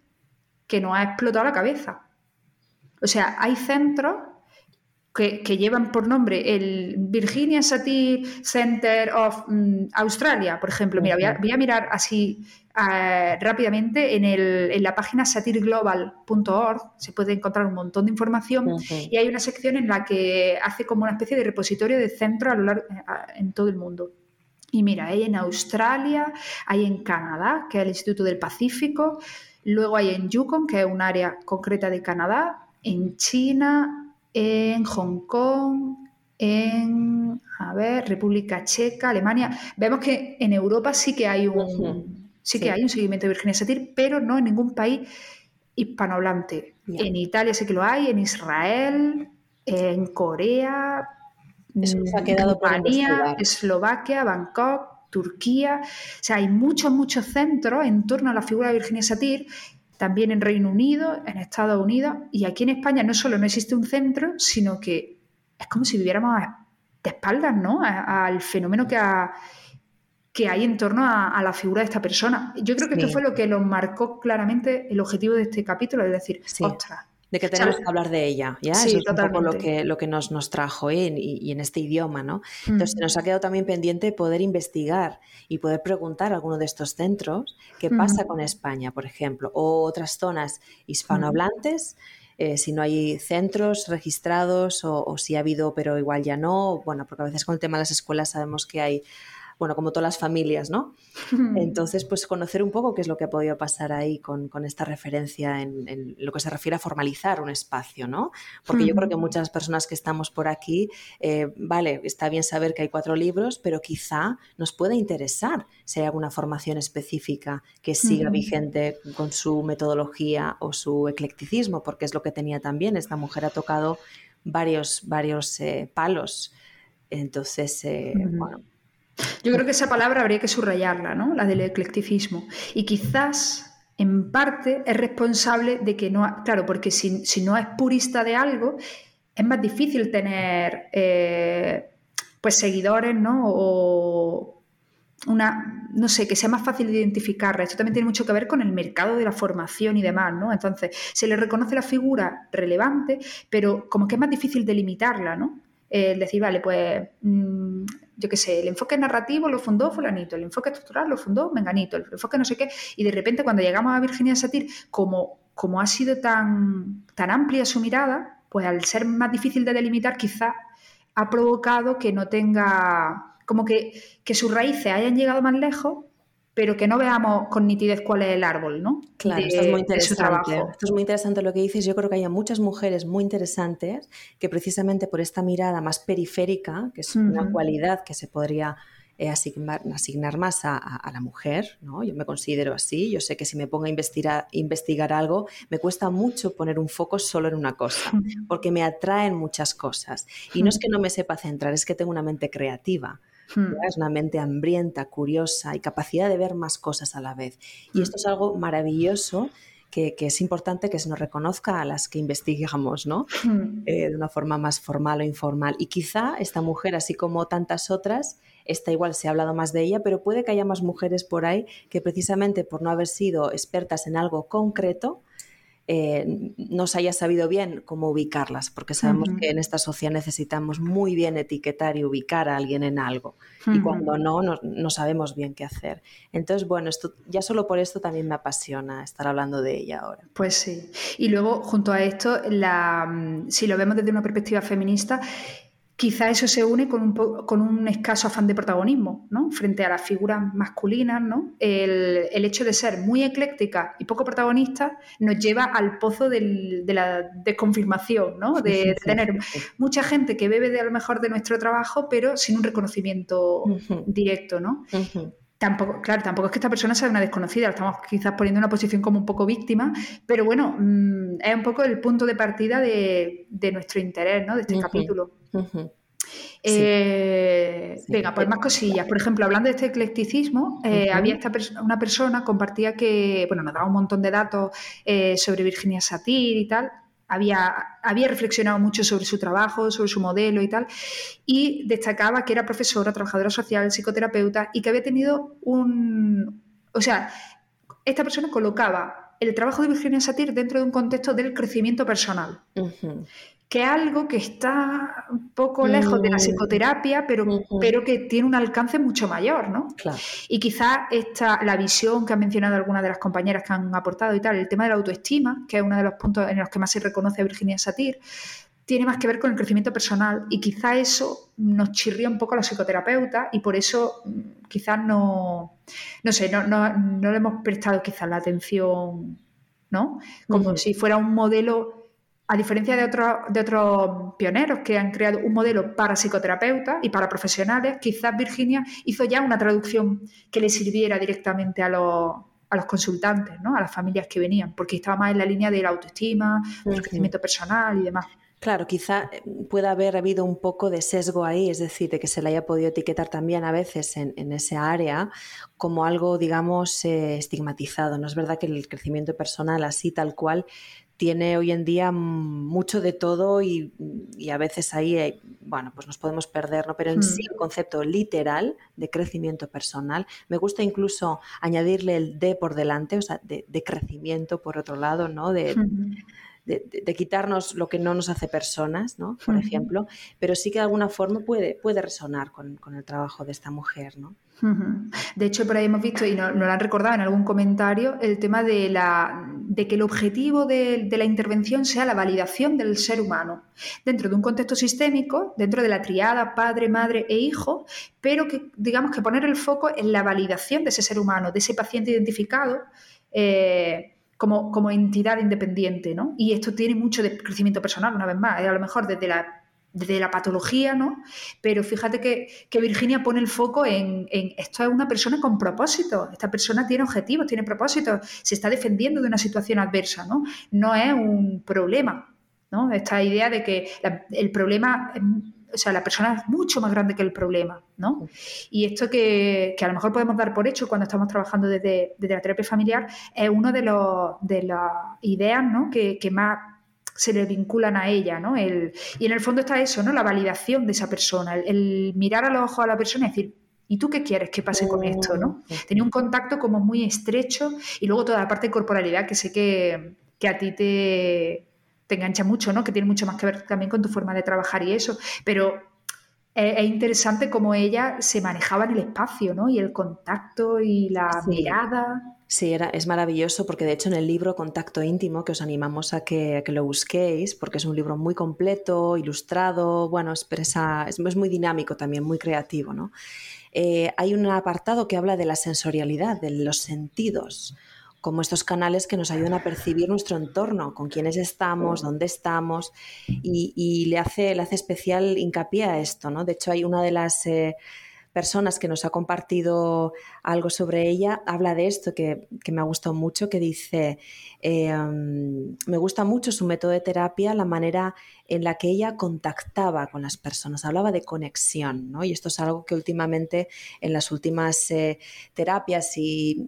[SPEAKER 2] que nos ha explotado la cabeza. O sea, hay centros que, llevan por nombre el Virginia Satir Center of mm, Australia, por ejemplo. Mira, voy a, mirar así eh, rápidamente en, la página satirglobal.org. Se puede encontrar un montón de información y hay una sección en la que hace como una especie de repositorio de centro a lo largo, eh, en todo el mundo. Y mira, hay en Australia, hay en Canadá, que es el Instituto del Pacífico, luego hay en Yukon, que es un área concreta de Canadá, en China, en Hong Kong, en a ver, República Checa, Alemania. Vemos que en Europa sí que hay un, sí que hay un seguimiento de Virginia Satir, pero no en ningún país hispanohablante. En Italia sé que lo hay, en Israel, en Corea,
[SPEAKER 1] eso ha quedado
[SPEAKER 2] Eslovaquia, Bangkok, Turquía. O sea, hay muchos, muchos centros en torno a la figura de Virginia Satir, también en Reino Unido, en Estados Unidos. Y aquí en España no solo no existe un centro, sino que es como si viviéramos de espaldas, ¿no? al fenómeno que, que hay en torno a, la figura de esta persona. Yo creo que esto fue lo que nos marcó claramente el objetivo de este capítulo, es decir, ostras,
[SPEAKER 1] de que tenemos que hablar de ella, ¿ya? Eso es un poco lo que, lo que nos, nos trajo ¿eh? y, en este idioma, ¿no? Entonces, nos ha quedado también pendiente poder investigar y poder preguntar a alguno de estos centros qué pasa con España, por ejemplo, o otras zonas hispanohablantes. Eh, si no hay centros registrados o, o, si ha habido, pero igual ya no, bueno, porque a veces con el tema de las escuelas sabemos que hay bueno, como todas las familias, ¿no? Entonces, pues conocer un poco qué es lo que ha podido pasar ahí con, esta referencia en, lo que se refiere a formalizar un espacio, ¿no? Porque yo creo que muchas personas que estamos por aquí, eh, vale, está bien saber que hay cuatro libros, pero quizá nos puede interesar si hay alguna formación específica que siga vigente con su metodología o su eclecticismo, porque es lo que tenía también. Esta mujer ha tocado varios, varios eh, palos. Entonces, eh, bueno,
[SPEAKER 2] Yo creo que esa palabra habría que subrayarla, ¿no? La del eclecticismo. Y quizás en parte es responsable de que no, claro, porque si, no es purista de algo, es más difícil tener eh, pues seguidores, ¿no? O una, no sé, que sea más fácil de identificarla. Esto también tiene mucho que ver con el mercado de la formación y demás, ¿no? Entonces, se le reconoce la figura relevante, pero como que es más difícil delimitarla, ¿no? El decir, vale, pues mm, yo qué sé, el enfoque narrativo lo fundó fulanito, el enfoque estructural lo fundó menganito, el enfoque no sé qué, y de repente cuando llegamos a Virginia Satir, como, como ha sido tan, tan amplia su mirada, pues al ser más difícil de delimitar, quizá ha provocado que no tenga, como que, que sus raíces hayan llegado más lejos, pero que no veamos con nitidez cuál es el árbol, ¿no?
[SPEAKER 1] Claro, esto es muy interesante. Esto es muy interesante lo que dices. Yo creo que hay muchas mujeres muy interesantes que precisamente por esta mirada más periférica, que es una cualidad que se podría eh, asignar, asignar, más a, la mujer, ¿no? Yo me considero así, yo sé que si me pongo a investigar, investigar algo, me cuesta mucho poner un foco solo en una cosa, porque me atraen muchas cosas. Y no es que no me sepa centrar, es que tengo una mente creativa. Hmm. Es una mente hambrienta, curiosa y capacidad de ver más cosas a la vez. Y hmm. esto es algo maravilloso que, es importante que se nos reconozca a las que investigamos, ¿no? Hmm. Eh, de una forma más formal o informal. Y quizá esta mujer, así como tantas otras, esta igual se ha hablado más de ella, pero puede que haya más mujeres por ahí que precisamente por no haber sido expertas en algo concreto, eh, no se haya sabido bien cómo ubicarlas, porque sabemos que en esta sociedad necesitamos muy bien etiquetar y ubicar a alguien en algo. Y cuando no, no, sabemos bien qué hacer. Entonces, bueno, esto, ya solo por esto también me apasiona estar hablando de ella ahora.
[SPEAKER 2] Pues sí. Y luego, junto a esto, la, si lo vemos desde una perspectiva feminista, quizá eso se une con un, con un, escaso afán de protagonismo, ¿no? Frente a las figuras masculinas, ¿no? El, hecho de ser muy ecléctica y poco protagonista nos lleva al pozo de la desconfirmación, ¿no? De, tener mucha gente que bebe de a lo mejor de nuestro trabajo, pero sin un reconocimiento directo, ¿no? Tampoco, claro, tampoco es que esta persona sea una desconocida, estamos quizás poniendo en una posición como un poco víctima, pero bueno, mm, es un poco el punto de partida de, nuestro interés, ¿no? De este capítulo. Eh, venga, pues más cosillas. Por ejemplo, hablando de este eclecticismo, eh, había esta una persona compartía que, bueno, nos daba un montón de datos eh, sobre Virginia Satir y tal. Había, había reflexionado mucho sobre su trabajo, sobre su modelo y tal, y destacaba que era profesora, trabajadora social, psicoterapeuta y que había tenido un... O sea, esta persona colocaba el trabajo de Virginia Satir dentro de un contexto del crecimiento personal que algo que está un poco lejos de la mm. psicoterapia, pero, pero que tiene un alcance mucho mayor, ¿no? Y quizás esta, la visión que han mencionado algunas de las compañeras que han aportado y tal, el tema de la autoestima, que es uno de los puntos en los que más se reconoce a Virginia Satir, tiene más que ver con el crecimiento personal y quizá eso nos chirría un poco a los psicoterapeutas y por eso mm, quizás no, no sé, no, no, le hemos prestado quizás la atención, ¿no? Como si fuera un modelo a diferencia de, de otros pioneros que han creado un modelo para psicoterapeutas y para profesionales, quizás Virginia hizo ya una traducción que le sirviera directamente a los, consultantes, ¿no? a las familias que venían, porque estaba más en la línea de la autoestima, del crecimiento personal y demás.
[SPEAKER 1] Claro, quizá eh, pueda haber habido un poco de sesgo ahí, es decir, de que se le haya podido etiquetar también a veces en, en esa área como algo, digamos, eh, estigmatizado. No es verdad que el crecimiento personal así tal cual tiene hoy en día mucho de todo y, a veces ahí, bueno, pues nos podemos perder, ¿no? Pero en sí mm. el concepto literal de crecimiento personal, me gusta incluso añadirle el de por delante, o sea, de, crecimiento por otro lado, ¿no? De, de, quitarnos lo que no nos hace personas, ¿no? Por ejemplo, pero sí que de alguna forma puede, puede resonar con, con el trabajo de esta mujer, ¿no?
[SPEAKER 2] De hecho, por ahí hemos visto, y nos, lo han recordado en algún comentario, el tema de, la, de que el objetivo de, la intervención sea la validación del ser humano dentro de un contexto sistémico, dentro de la triada padre, madre e hijo, pero que digamos que poner el foco en la validación de ese ser humano, de ese paciente identificado. Eh, como, como, entidad independiente, ¿no? Y esto tiene mucho de crecimiento personal, una vez más. A lo mejor desde la de la patología, ¿no? Pero fíjate que, Virginia pone el foco en, esto es una persona con propósito, esta persona tiene objetivos, tiene propósitos, se está defendiendo de una situación adversa, ¿no? No es un problema, ¿no? Esta idea de que el problema, o sea, la persona es mucho más grande que el problema, ¿no? Y esto que, a lo mejor podemos dar por hecho cuando estamos trabajando desde, la terapia familiar es una de, de las ideas, ¿no? Que, más se le vinculan a ella, ¿no? El, y en el fondo está eso, ¿no? La validación de esa persona, el, mirar a los ojos a la persona y decir, ¿y tú qué quieres que pase con esto, no? Tenía un contacto como muy estrecho y luego toda la parte de corporalidad que sé que, que a ti te, te engancha mucho, ¿no? Que tiene mucho más que ver también con tu forma de trabajar y eso. Pero es, interesante cómo ella se manejaba en el espacio, ¿no? Y el contacto y la mirada.
[SPEAKER 1] Sí, era, es maravilloso porque de hecho en el libro Contacto Íntimo, que os animamos a que, lo busquéis, porque es un libro muy completo, ilustrado, bueno, expresa, es, muy dinámico también, muy creativo, ¿no? Eh, hay un apartado que habla de la sensorialidad, de los sentidos como estos canales que nos ayudan a percibir nuestro entorno, con quiénes estamos, dónde estamos, y, le, hace, le hace especial hincapié a esto. ¿no? De hecho, hay una de las eh, personas que nos ha compartido algo sobre ella, habla de esto que, me ha gustado mucho, que dice, eh, me gusta mucho su método de terapia, la manera en la que ella contactaba con las personas, hablaba de conexión, ¿no? Y esto es algo que últimamente en las últimas eh, terapias y,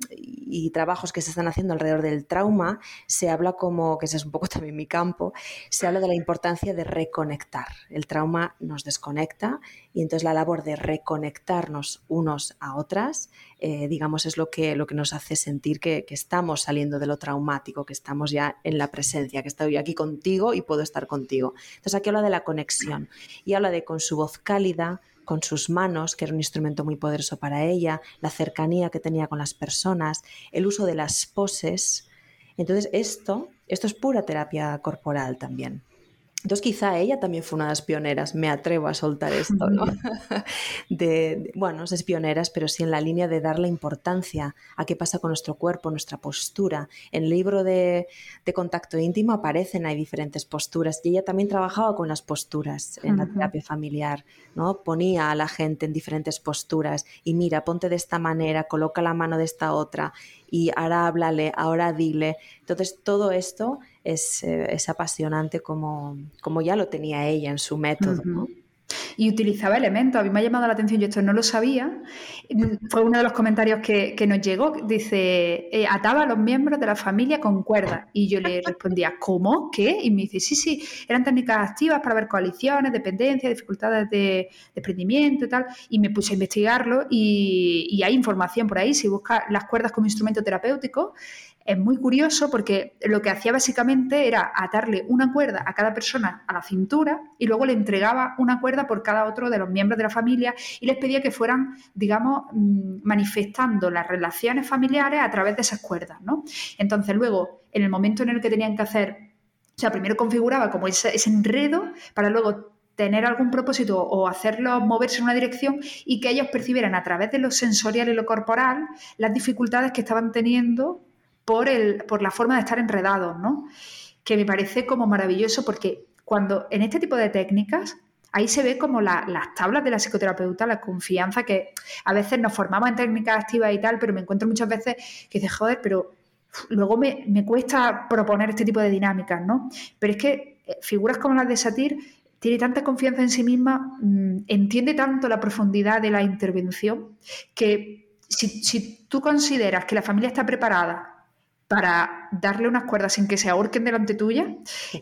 [SPEAKER 1] trabajos que se están haciendo alrededor del trauma, se habla como, que ese es un poco también mi campo, se habla de la importancia de reconectar. El trauma nos desconecta y entonces la labor de reconectarnos unos a otras, eh, digamos, es lo que, lo que nos hace sentir que, estamos saliendo de lo traumático, que estamos ya en la presencia, que estoy aquí contigo y puedo estar contigo. Entonces aquí habla de la conexión y habla de con su voz cálida, con sus manos, que era un instrumento muy poderoso para ella, la cercanía que tenía con las personas, el uso de las poses. Entonces esto, esto es pura terapia corporal también. Entonces quizá ella también fue una de las pioneras, me atrevo a soltar esto, ¿no? De, bueno, no sé si pioneras, pero sí en la línea de darle importancia a qué pasa con nuestro cuerpo, nuestra postura. En el libro de, contacto íntimo aparecen, hay diferentes posturas y ella también trabajaba con las posturas en la terapia familiar, ¿no? Ponía a la gente en diferentes posturas y mira, ponte de esta manera, coloca la mano de esta otra y ahora háblale, ahora dile. Entonces todo esto eh, es, apasionante como, como, ya lo tenía ella en su método.
[SPEAKER 2] Y utilizaba elementos. A mí me ha llamado la atención, yo esto no lo sabía. Fue uno de los comentarios que, nos llegó. Dice, eh, ataba a los miembros de la familia con cuerdas. Y yo le respondía, ¿cómo? ¿Qué? Y me dice, sí, sí, eran técnicas activas para ver coaliciones, dependencias, dificultades de desprendimiento y tal. Y me puse a investigarlo y, y hay información por ahí. Si buscas las cuerdas como instrumento terapéutico, es muy curioso porque lo que hacía básicamente era atarle una cuerda a cada persona a la cintura y luego le entregaba una cuerda por cada otro de los miembros de la familia y les pedía que fueran, digamos, mm, manifestando las relaciones familiares a través de esas cuerdas, ¿no? Entonces luego, en el momento en el que tenían que hacer, o sea, primero configuraba como ese, ese enredo para luego tener algún propósito o hacerlos moverse en una dirección y que ellos percibieran a través de lo sensorial y lo corporal las dificultades que estaban teniendo por, el, por la forma de estar enredados, ¿no? Que me parece como maravilloso porque cuando en este tipo de técnicas ahí se ve como las tablas de la psicoterapeuta, la confianza que a veces nos formamos en técnicas activas y tal, pero me encuentro muchas veces que dice, joder, pero luego me, cuesta proponer este tipo de dinámicas, ¿no? Pero es que eh, figuras como las de Satir tiene tanta confianza en sí misma, mm, entiende tanto la profundidad de la intervención, que si, si tú consideras que la familia está preparada para darle unas cuerdas sin que se ahorquen delante tuya,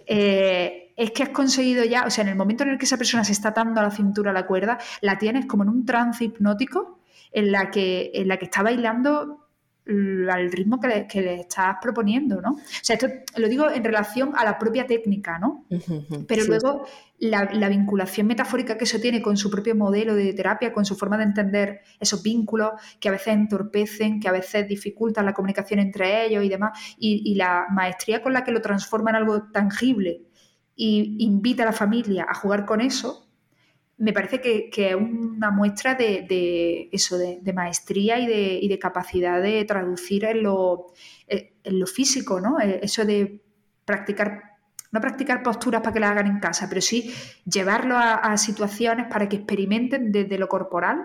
[SPEAKER 2] eh, es que has conseguido ya, o sea, en el momento en el que esa persona se está atando a la cintura la cuerda, la tienes como en un trance hipnótico en la que, en la que está bailando al ritmo que le, estás proponiendo, ¿no? O sea, esto lo digo en relación a la propia técnica, ¿no? Pero luego la, vinculación metafórica que eso tiene con su propio modelo de terapia, con su forma de entender esos vínculos que a veces entorpecen, que a veces dificultan la comunicación entre ellos y demás, y, la maestría con la que lo transforma en algo tangible y invita a la familia a jugar con eso, me parece que, es una muestra de, eso, de, maestría y, de, capacidad de traducir en lo, eh, en lo físico, ¿no? Eh, eso de practicar, no practicar posturas para que las hagan en casa, pero sí llevarlo a, situaciones para que experimenten desde lo corporal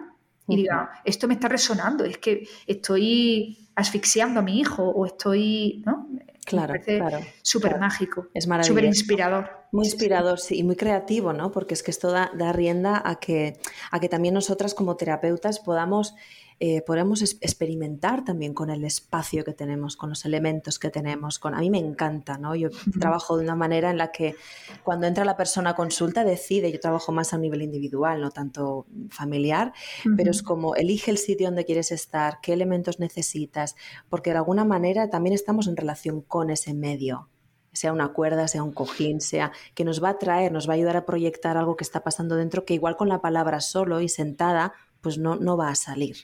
[SPEAKER 2] y digan, esto me está resonando, es que estoy asfixiando a mi hijo o estoy, ¿no?
[SPEAKER 1] Claro, claro.
[SPEAKER 2] Súper mágico, súper inspirador.
[SPEAKER 1] Muy inspirador, sí, y muy creativo, ¿no? Porque es que esto da, da rienda a que, a que también nosotras como terapeutas podamos eh, podemos experimentar también con el espacio que tenemos, con los elementos que tenemos. Con... A mí me encanta, ¿no? Yo trabajo de una manera en la que cuando entra la persona a consulta decide, yo trabajo más a un nivel individual, no tanto familiar, pero es como elige el sitio donde quieres estar, qué elementos necesitas, porque de alguna manera también estamos en relación con ese medio sea una cuerda, sea un cojín, sea que nos va a traer, nos va a ayudar a proyectar algo que está pasando dentro, que igual con la palabra solo y sentada, pues no, no va a salir.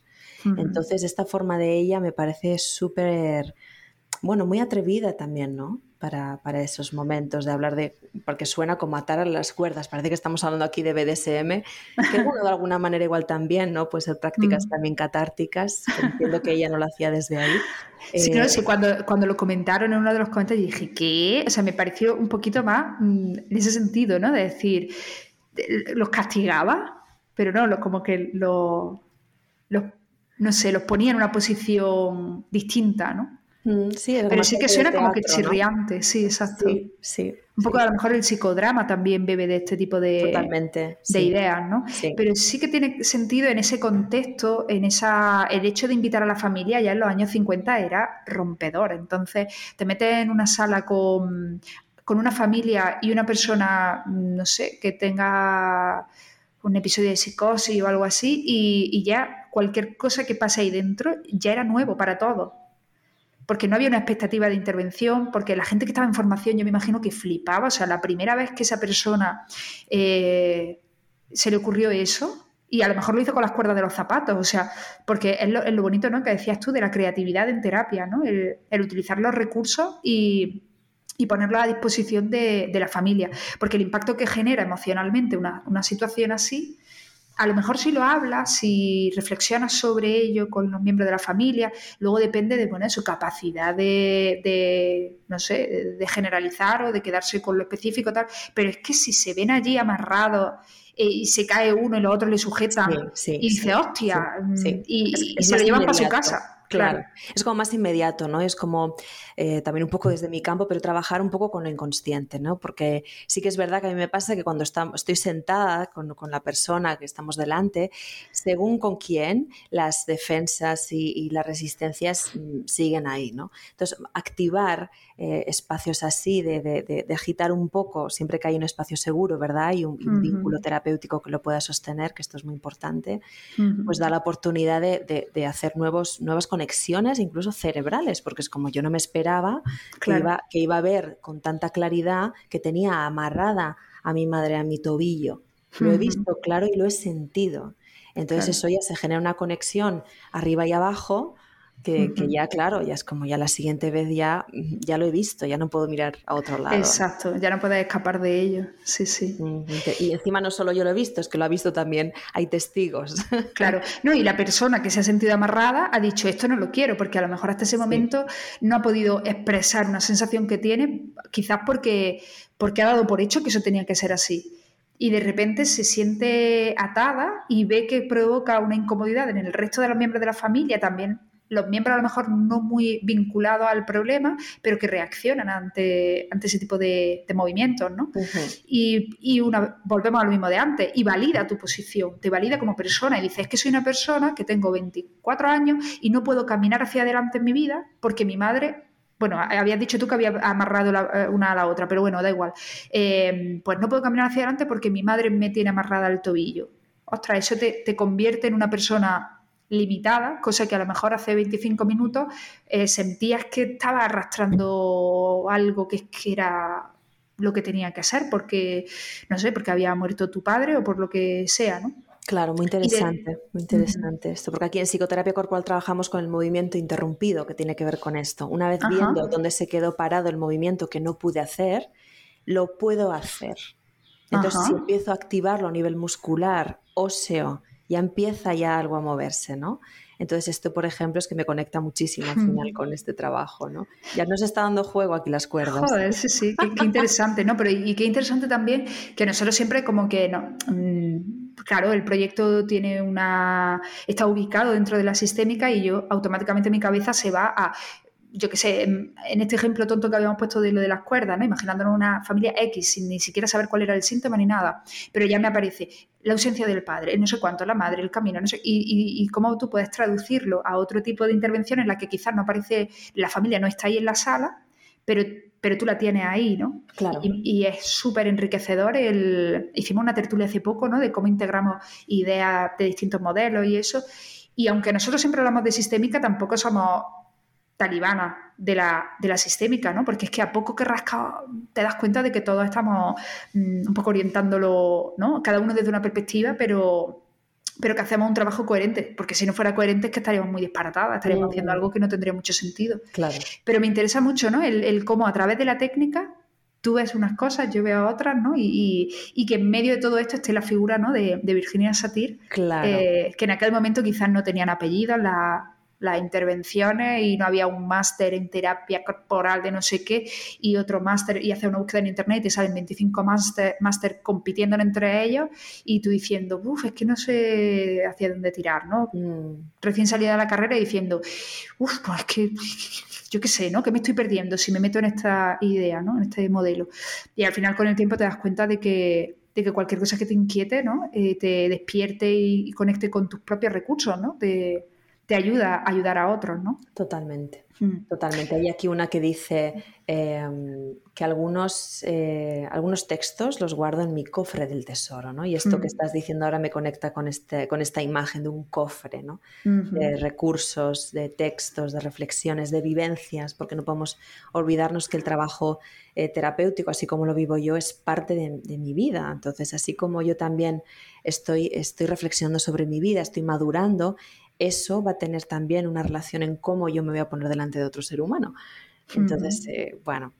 [SPEAKER 1] Entonces, esta forma de ella me parece súper, bueno, muy atrevida también, ¿no? Para, para, esos momentos de hablar de, porque suena como atar a las cuerdas, parece que estamos hablando aquí de BDSM, que bueno, de alguna manera igual también, ¿no? Pues ser prácticas también catárticas, entiendo que ella no lo hacía desde ahí.
[SPEAKER 2] Sí, eh, cuando, cuando lo comentaron en uno de los comentarios dije, ¿qué? O sea, me pareció un poquito más mm, en ese sentido, ¿no? De decir, los castigaba, pero no, como que los no sé, los ponía en una posición distinta, ¿no? Mm, sí, Pero sí que suena como que chirriante, sí, exacto. Sí, Un poco a lo mejor el psicodrama también bebe de este tipo de, de ideas, ¿no? Pero sí que tiene sentido en ese contexto, en esa, el hecho de invitar a la familia ya en los años 50 era rompedor. Entonces te metes en una sala con, con una familia y una persona, no sé, que tenga un episodio de psicosis o algo así y, ya cualquier cosa que pase ahí dentro ya era nuevo para todos. Porque no había una expectativa de intervención, porque la gente que estaba en formación yo me imagino que flipaba. O sea, la primera vez que esa persona eh, se le ocurrió eso, y a lo mejor lo hizo con las cuerdas de los zapatos, o sea, porque es lo, bonito, ¿no? Que decías tú de la creatividad en terapia, ¿no? el utilizar los recursos y, y ponerlo a disposición de, la familia. Porque el impacto que genera emocionalmente una, situación así, a lo mejor si lo hablas, si reflexionas sobre ello con los miembros de la familia, luego depende de poner su capacidad de, no sé, de generalizar o de quedarse con lo específico, tal. Pero es que si se ven allí amarrados eh, y se cae uno y los otros le sujetan y dice, hostia, mm", y, se lo llevan para su casa.
[SPEAKER 1] Claro. Es como más inmediato, ¿no? Es como eh, también un poco desde mi campo, pero trabajar un poco con lo inconsciente, ¿no? Porque sí que es verdad que a mí me pasa que cuando estoy sentada con, la persona que estamos delante, según con quién, las defensas y, las resistencias mm, siguen ahí, ¿no? Entonces, activar eh, espacios así, de, agitar un poco, siempre que hay un espacio seguro, ¿verdad? Y un, vínculo terapéutico que lo pueda sostener, que esto es muy importante, pues da la oportunidad de, hacer nuevos, nuevas conexiones, incluso cerebrales, porque es como yo no me esperaba que, iba, que iba a ver con tanta claridad que tenía amarrada a mi madre a mi tobillo. Lo he visto claro y lo he sentido. Entonces eso ya se genera una conexión arriba y abajo que, ya, claro, ya es como ya la siguiente vez ya, ya lo he visto, ya no puedo mirar a otro lado.
[SPEAKER 2] Exacto, ya no puedes escapar de ello, sí, sí.
[SPEAKER 1] Y encima no solo yo lo he visto, es que lo ha visto también, hay testigos.
[SPEAKER 2] Claro, no, y la persona que se ha sentido amarrada ha dicho, esto no lo quiero, porque a lo mejor hasta ese momento no ha podido expresar una sensación que tiene, quizás porque, porque ha dado por hecho que eso tenía que ser así y de repente se siente atada y ve que provoca una incomodidad en el resto de los miembros de la familia, también los miembros a lo mejor no muy vinculados al problema, pero que reaccionan ante, ante ese tipo de, movimientos, ¿no? Y, una, volvemos a lo mismo de antes, y valida tu posición, te valida como persona, y dices, es que soy una persona que tengo 24 años y no puedo caminar hacia adelante en mi vida porque mi madre bueno, habías dicho tú que había amarrado eh, una a la otra, pero bueno, da igual. Eh, pues no puedo caminar hacia adelante porque mi madre me tiene amarrada el tobillo. Ostras, eso te, te convierte en una persona limitada, cosa que a lo mejor hace 25 minutos eh, sentías que estaba arrastrando algo que, que era lo que tenía que hacer, porque, no sé, porque había muerto tu padre o por lo que sea, ¿no?
[SPEAKER 1] Claro, muy interesante, muy interesante esto, porque aquí en psicoterapia corporal trabajamos con el movimiento interrumpido que tiene que ver con esto. Una vez viendo dónde se quedó parado el movimiento que no pude hacer, lo puedo hacer. Entonces, si empiezo a activarlo a nivel muscular, óseo, ya empieza ya algo a moverse, ¿no? Entonces esto, por ejemplo, es que me conecta muchísimo al final con este trabajo, ¿no? Ya nos está dando juego aquí las cuerdas.
[SPEAKER 2] Joder, sí, sí, qué, interesante, ¿no? Pero y, qué interesante también que nosotros siempre como que, no, mm, claro, el proyecto tiene una, está ubicado dentro de la sistémica y yo automáticamente mi cabeza se va a yo qué sé, en, este ejemplo tonto que habíamos puesto de lo de las cuerdas, ¿no? Imaginándonos una familia X sin ni siquiera saber cuál era el síntoma ni nada, pero ya me aparece la ausencia del padre, no sé cuánto, la madre, el camino, no sé, y, y, cómo tú puedes traducirlo a otro tipo de intervención en la que quizás no aparece, la familia no está ahí en la sala, pero, pero tú la tienes ahí, ¿no?
[SPEAKER 1] Claro.
[SPEAKER 2] Y, es súper enriquecedor. El, hicimos una tertulia hace poco, ¿no? De cómo integramos ideas de distintos modelos y eso. Y aunque nosotros siempre hablamos de sistémica, tampoco somos talibana de la, de la sistémica, ¿no? Porque es que a poco que rascas te das cuenta de que todos estamos mm, un poco orientándolo, ¿no? Cada uno desde una perspectiva, pero, pero que hacemos un trabajo coherente, porque si no fuera coherente es que estaríamos muy disparatadas, estaríamos haciendo algo que no tendría mucho sentido.
[SPEAKER 1] Claro.
[SPEAKER 2] Pero me interesa mucho, ¿no? El, cómo a través de la técnica tú ves unas cosas, yo veo otras, ¿no? Y, que en medio de todo esto esté la figura, ¿no? De, Virginia Satir,
[SPEAKER 1] claro.
[SPEAKER 2] Eh, que en aquel momento quizás no tenían apellido, la, las intervenciones y no había un máster en terapia corporal de no sé qué y otro máster y hacer una búsqueda en internet y salen 25 máster, máster compitiendo entre ellos y tú diciendo, uff, es que no sé hacia dónde tirar, ¿no? Mm. Recién salida de la carrera y diciendo, uff, pues es que yo qué sé, ¿no? Que me estoy perdiendo si me meto en esta idea, ¿no? En este modelo. Y al final con el tiempo te das cuenta de que de que cualquier cosa que te inquiete, ¿no? Eh, te despierte y, conecte con tus propios recursos, ¿no? De, te ayuda a ayudar a otros, ¿no?
[SPEAKER 1] Totalmente, mm. totalmente. Hay aquí una que dice em, que algunos, eh, algunos textos los guardo en mi cofre del tesoro, ¿no? Y esto que mm. estás diciendo ahora me conecta con, este, con esta imagen de un cofre, ¿no? De recursos, de textos, de reflexiones, de vivencias, porque no podemos olvidarnos que el trabajo eh, terapéutico, así como lo vivo yo, es parte de, de, mi vida. Entonces, así como yo también estoy, estoy reflexionando sobre mi vida, estoy madurando, eso va a tener también una relación en cómo yo me voy a poner delante de otro ser humano. Entonces, eh, bueno,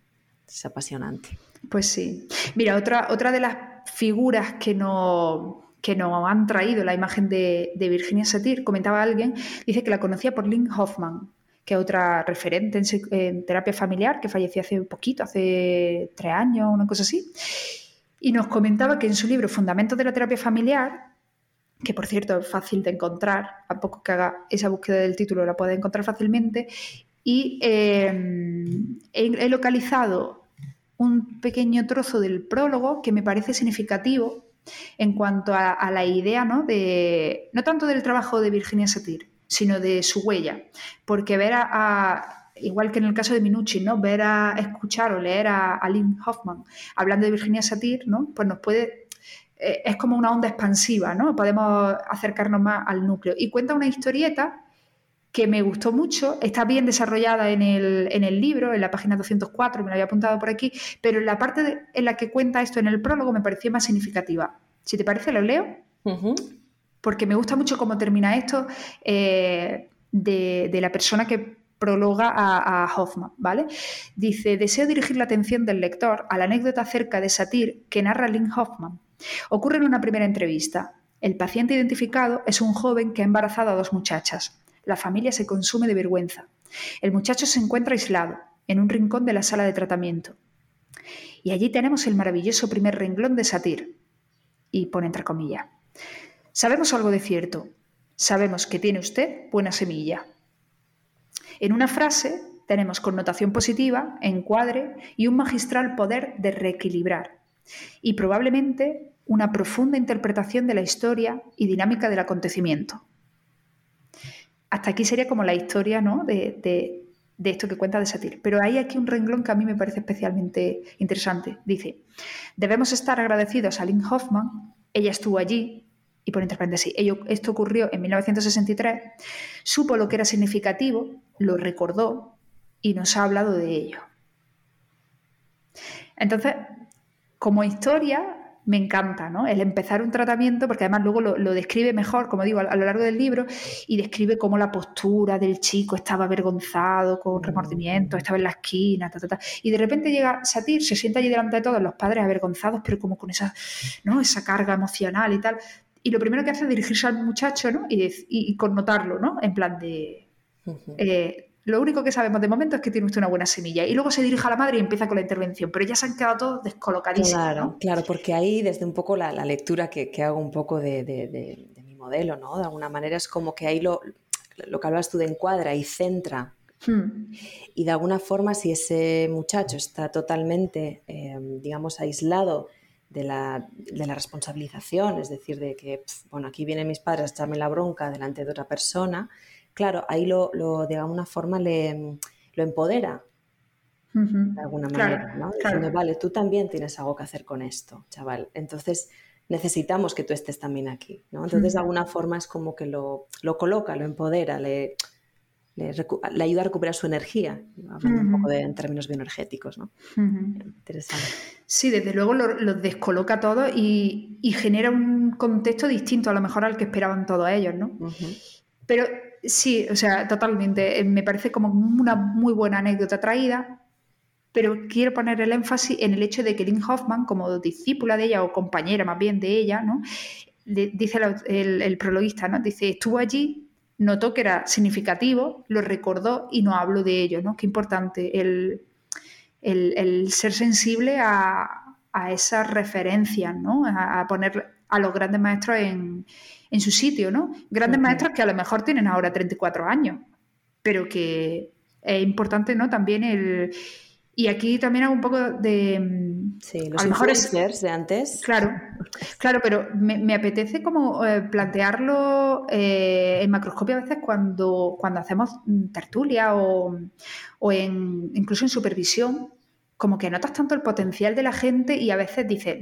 [SPEAKER 1] es apasionante.
[SPEAKER 2] Pues sí. Mira, otra, otra de las figuras que no que nos han traído la imagen de, Virginia Satir, comentaba alguien, dice que la conocía por Lynn Hoffman, que es otra referente en, terapia familiar, que falleció hace poquito, hace tres años, una cosa así. Y nos comentaba que en su libro Fundamentos de la terapia familiar que por cierto es fácil de encontrar, a poco que haga esa búsqueda del título la puede encontrar fácilmente, y em, he, localizado un pequeño trozo del prólogo que me parece significativo en cuanto a, la idea, ¿no? De, no tanto del trabajo de Virginia Satir, sino de su huella, porque ver a, igual que en el caso de Minucci, ¿no? Ver a escuchar o leer a, a Lynn Hoffman hablando de Virginia Satir, ¿no? Pues nos puede eh, es como una onda expansiva, ¿no? Podemos acercarnos más al núcleo. Y cuenta una historieta que me gustó mucho, está bien desarrollada en el, libro, en la página 204, me la había apuntado por aquí, pero en la parte en la que cuenta esto en el prólogo me pareció más significativa. Si te parece, lo leo, porque me gusta mucho cómo termina esto eh, de, la persona que prologa a, a, Hoffman, ¿vale? Dice, deseo dirigir la atención del lector a la anécdota acerca de Satir que narra Lynn Hoffman Ocurre en una primera entrevista. El paciente identificado es un joven que ha embarazado a dos muchachas. La familia se consume de vergüenza. El muchacho se encuentra aislado, en un rincón de la sala de tratamiento. Y allí tenemos el maravilloso primer renglón de Satir. Y pone entre comillas. Sabemos algo de cierto. Sabemos que tiene usted buena semilla. En una frase tenemos connotación positiva, encuadre y un magistral poder de reequilibrar, y probablemente una profunda interpretación de la historia y dinámica del acontecimiento. Hasta aquí sería como la historia ¿no? de, esto que cuenta de Satir. Pero hay aquí un renglón que a mí me parece especialmente interesante. Dice, debemos estar agradecidos a Lynn Hoffman, ella estuvo allí, y por entre paréntesis, esto ocurrió en 1963, supo lo que era significativo, lo recordó y nos ha hablado de ello. Entonces, como historia me encanta, ¿no? El empezar un tratamiento, porque además luego lo, describe mejor, como digo, a, lo largo del libro, y describe cómo la postura del chico estaba avergonzado, con remordimiento, estaba en la esquina, ta, ta, ta. y de repente llega Satir, se sienta allí delante de todos los padres avergonzados, pero como con esa, ¿no? esa carga emocional y tal. Y lo primero que hace es dirigirse al muchacho, ¿no? Y, y, connotarlo, ¿no? En plan de... Lo único que sabemos de momento es que tiene usted una buena semilla. Y luego se dirige a la madre y empieza con la intervención. Pero ya se han quedado todos descolocadísimos.
[SPEAKER 1] Claro, claro, porque ahí desde un poco la, lectura que, hago un poco de, mi modelo, ¿no? De alguna manera es como que ahí lo, lo que hablabas tú de encuadra y centra Hmm. Y de alguna forma, si ese muchacho está totalmente, em, digamos, aislado de la, responsabilización, es decir, de que, bueno, aquí vienen mis padres a echarme la bronca delante de otra persona, claro, ahí lo, de alguna forma le, lo empodera, de alguna manera, ¿no? Diciendo, vale, tú también tienes algo que hacer con esto, chaval. Entonces, necesitamos que tú estés también aquí, ¿no? Entonces, de alguna forma es como que lo, lo coloca, lo empodera, le, le, ayuda a recuperar su energía, hablando un poco de, en términos bioenergéticos, ¿no?
[SPEAKER 2] Interesante. Sí, desde luego lo, descoloca todo y, y, genera un contexto distinto a lo mejor al que esperaban todos ellos, ¿no? Pero sí, o sea, totalmente, me parece como una muy buena anécdota traída, pero quiero poner el énfasis en el hecho de que Lynn Hoffman, como discípula de ella o compañera más bien de ella, ¿no? dice el, el, prologuista, ¿no? Dice, estuvo allí, notó que era significativo, lo recordó y no habló de ello, ¿no? Qué importante el, ser sensible a, a esas referencias, ¿no? A, poner a los grandes maestros en, en su sitio, ¿no? Grandes maestros que a lo mejor tienen ahora 34 años, pero que es importante, ¿no? También el, y aquí también hago un poco de...
[SPEAKER 1] Sí, los a lo mejor de antes.
[SPEAKER 2] Claro, claro, pero me, apetece como eh, plantearlo eh, en macroscopio a veces cuando, cuando hacemos tertulia o, o en, incluso en supervisión, como que notas tanto el potencial de la gente y a veces dices,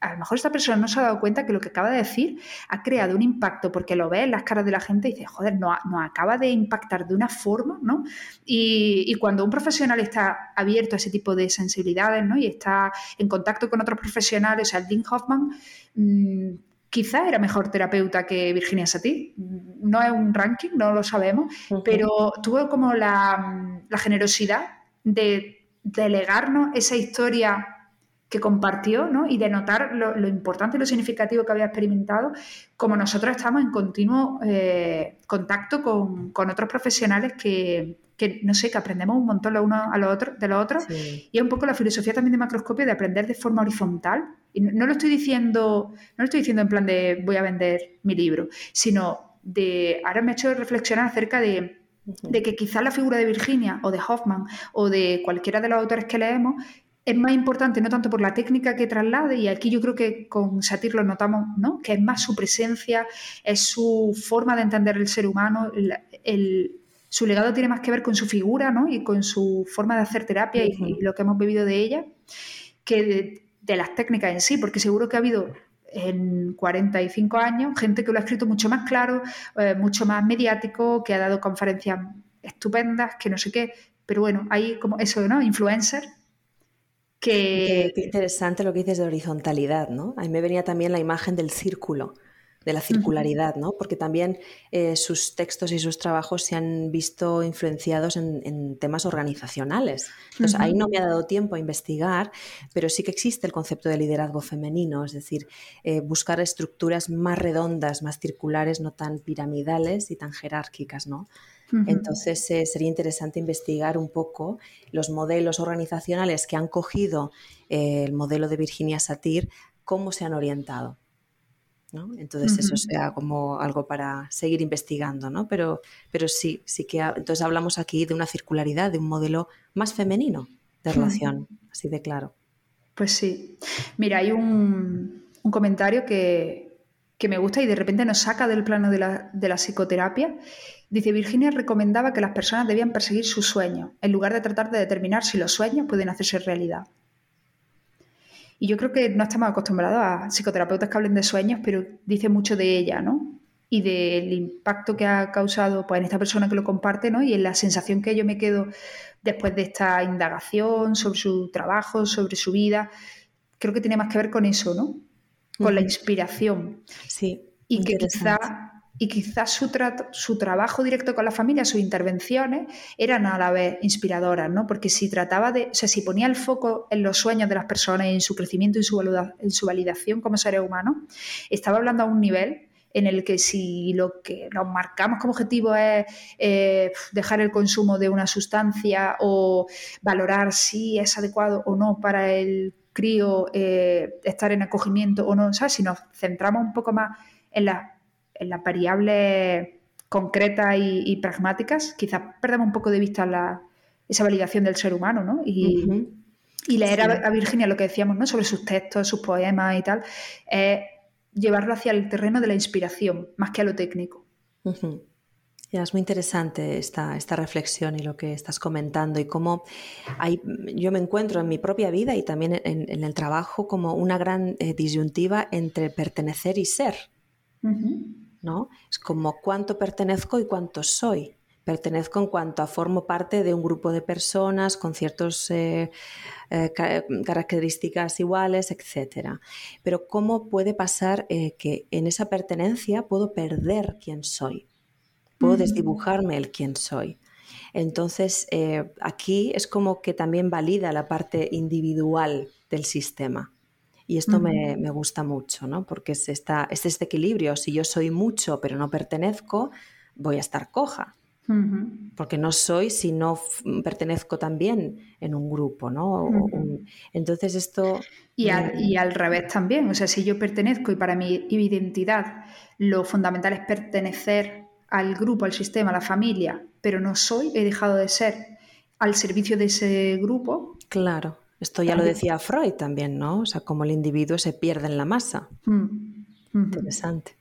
[SPEAKER 2] a lo mejor esta persona no se ha dado cuenta que lo que acaba de decir ha creado un impacto porque lo ves en las caras de la gente y dices, joder, no, acaba de impactar de una forma, ¿no? Y, cuando un profesional está abierto a ese tipo de sensibilidades, ¿no? Y está en contacto con otros profesionales, o sea, Dean Hoffman... Mm, quizá era mejor terapeuta que Virginia Satie. No es un ranking, no lo sabemos, pero tuvo como la, la generosidad de delegarnos esa historia que compartió ¿no? y de notar lo, importante y lo significativo que había experimentado, como nosotros estamos en continuo eh, contacto con, otros profesionales que, no sé, que aprendemos un montón los unos a los otros, de los otros. Y es un poco la filosofía también de macroscopio de aprender de forma horizontal. Y no, lo estoy diciendo, no lo estoy diciendo en plan de voy a vender mi libro, sino de ahora me he hecho reflexionar acerca de de que quizás la figura de Virginia o de Hoffman o de cualquiera de los autores que leemos es más importante no tanto por la técnica que traslade, y aquí yo creo que con Satir lo notamos, ¿no? que es más su presencia, es su forma de entender el ser humano, su legado tiene más que ver con su figura ¿no? y con su forma de hacer terapia y, lo que hemos vivido de ella, que de las técnicas en sí, porque seguro que ha habido en 45 años, gente que lo ha escrito mucho más claro, eh, mucho más mediático, que ha dado conferencias estupendas, que no sé qué, pero bueno, hay como eso, ¿no? Influencer. Que...
[SPEAKER 1] Qué, interesante lo que dices de horizontalidad, ¿no? A mí me venía también la imagen del círculo de la circularidad, ¿no? Porque también eh, sus textos y sus trabajos se han visto influenciados en, temas organizacionales. Entonces, ahí no me ha dado tiempo a investigar, pero sí que existe el concepto de liderazgo femenino, es decir, eh, buscar estructuras más redondas, más circulares, no tan piramidales y tan jerárquicas, ¿no? Entonces eh, sería interesante investigar un poco los modelos organizacionales que han cogido el modelo de Virginia Satir, cómo se han orientado. Entonces eso sea como algo para seguir investigando, ¿no? Pero, pero sí, sí que entonces hablamos aquí de una circularidad, de un modelo más femenino de relación, así de claro.
[SPEAKER 2] Pues sí. Mira, hay un, comentario que, me gusta y de repente nos saca del plano de la, de la psicoterapia. Dice, Virginia recomendaba que las personas debían perseguir sus sueños, en lugar de tratar de determinar si los sueños pueden hacerse realidad. Y yo creo que no estamos acostumbrados a psicoterapeutas que hablen de sueños, pero dice mucho de ella, ¿no? Y del impacto que ha causado pues, en esta persona que lo comparte, ¿no? Y en la sensación que yo me quedo después de esta indagación sobre su trabajo, sobre su vida. Creo que tiene más que ver con eso, ¿no? Con la inspiración.
[SPEAKER 1] Sí.
[SPEAKER 2] Y que quizá y quizás su, su, trabajo directo con la familia, sus intervenciones, eran a la vez inspiradoras, ¿no? Porque si trataba de, o sea, si ponía el foco en los sueños de las personas, en su crecimiento y su, en su validación como seres humanos, estaba hablando a un nivel en el que si lo que nos marcamos como objetivo es eh, dejar el consumo de una sustancia o valorar si es adecuado o no para el crío eh, estar en acogimiento o no, ¿sabes? Si nos centramos un poco más en la en las variables concretas y, pragmáticas, quizás perdamos un poco de vista la, esa validación del ser humano, ¿no? Y, leer a, Virginia lo que decíamos, ¿no? Sobre sus textos, sus poemas y tal, es llevarlo hacia el terreno de la inspiración, más que a lo técnico.
[SPEAKER 1] Ya, es muy interesante esta, esta reflexión y lo que estás comentando y cómo hay, yo me encuentro en mi propia vida y también en, el trabajo como una gran eh, disyuntiva entre pertenecer y ser. ¿No? Es como cuánto pertenezco y cuánto soy. Pertenezco en cuanto a formo parte de un grupo de personas con ciertas eh, eh, características iguales, etc. Pero ¿cómo puede pasar que en esa pertenencia puedo perder quién soy? puedo desdibujarme el quién soy. Entonces, eh, aquí es como que también valida la parte individual del sistema. Y esto me, gusta mucho, ¿no? Porque es, esta, es este equilibrio. Si yo soy mucho pero no pertenezco, voy a estar coja. Porque no soy si no pertenezco también en un grupo, ¿no? entonces esto...
[SPEAKER 2] Y al, y al, revés también, o sea, si yo pertenezco y para mi identidad lo fundamental es pertenecer al grupo, al sistema, a la familia, pero no soy, he dejado de ser al servicio de ese grupo.
[SPEAKER 1] Claro, esto ya lo decía Freud también, ¿no? O sea, como el individuo se pierde en la masa. Mm, Interesante.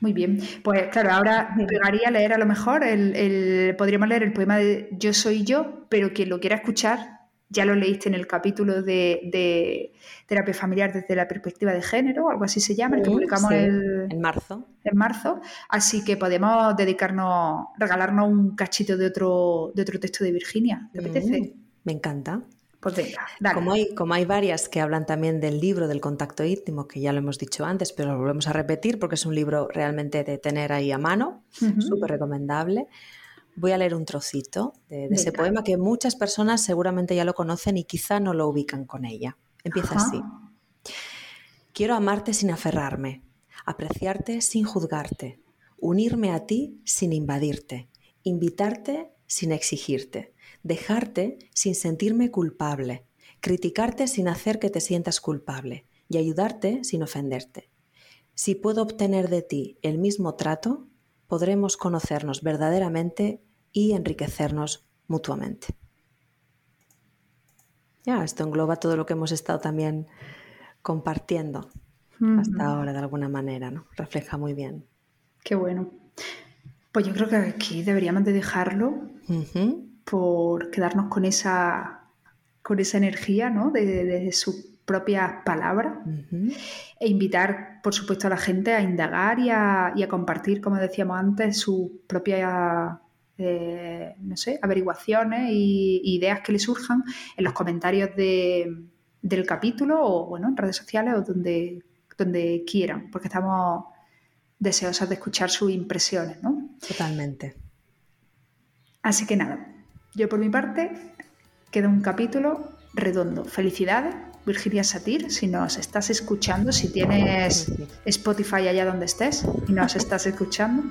[SPEAKER 2] Muy bien, pues claro, ahora me pegaría leer a lo mejor, el, podríamos leer el poema de Yo soy yo, pero quien lo quiera escuchar ya lo leíste en el capítulo de, terapia familiar desde la perspectiva de género, algo así se llama, el que publicamos
[SPEAKER 1] en marzo.
[SPEAKER 2] En marzo. Así que podemos dedicarnos, regalarnos un cachito de otro, de otro texto de Virginia. ¿Te apetece? Mm,
[SPEAKER 1] me encanta.
[SPEAKER 2] Pues venga, dale.
[SPEAKER 1] Como hay, como hay varias que hablan también del libro del contacto íntimo, que ya lo hemos dicho antes, pero lo volvemos a repetir porque es un libro realmente de tener ahí a mano, súper recomendable. Voy a leer un trocito de, ese poema que muchas personas seguramente ya lo conocen y quizá no lo ubican con ella. Empieza así. Quiero amarte sin aferrarme, apreciarte sin juzgarte, unirme a ti sin invadirte, invitarte sin exigirte, dejarte sin sentirme culpable, criticarte sin hacer que te sientas culpable y ayudarte sin ofenderte. Si puedo obtener de ti el mismo trato, podremos conocernos verdaderamente y enriquecernos mutuamente. Ya, esto engloba todo lo que hemos estado también compartiendo hasta ahora de alguna manera, ¿no? Refleja muy bien.
[SPEAKER 2] Qué bueno. Pues yo creo que aquí deberíamos de dejarlo por quedarnos con esa, con esa energía, ¿no? De, sus propias palabras e invitar, por supuesto, a la gente a indagar y a, y a compartir, como decíamos antes, su propia eh, no sé, averiguaciones e ideas que le surjan en los comentarios del capítulo o bueno, en redes sociales o donde, donde quieran, porque estamos deseosas de escuchar sus impresiones, ¿no?
[SPEAKER 1] Totalmente.
[SPEAKER 2] Así que nada, yo por mi parte queda un capítulo redondo. Felicidades, Virginia Satir, si nos estás escuchando, si tienes Spotify allá donde estés y nos estás escuchando,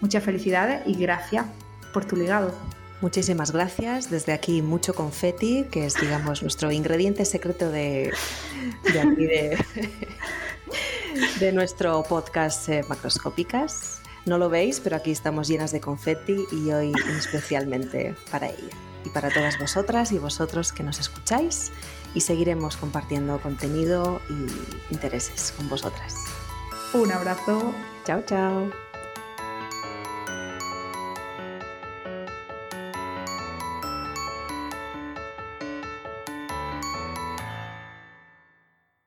[SPEAKER 2] muchas felicidades y gracias por tu legado.
[SPEAKER 1] Muchísimas gracias. Desde aquí mucho confeti, que es, digamos, nuestro ingrediente secreto de, de nuestro podcast eh, Macroscópicas. No lo veis, pero aquí estamos llenas de confeti y hoy especialmente para ella. Y para todas vosotras y vosotros que nos escucháis y seguiremos compartiendo contenido y intereses con vosotras.
[SPEAKER 2] Un abrazo.
[SPEAKER 1] Chao, chao.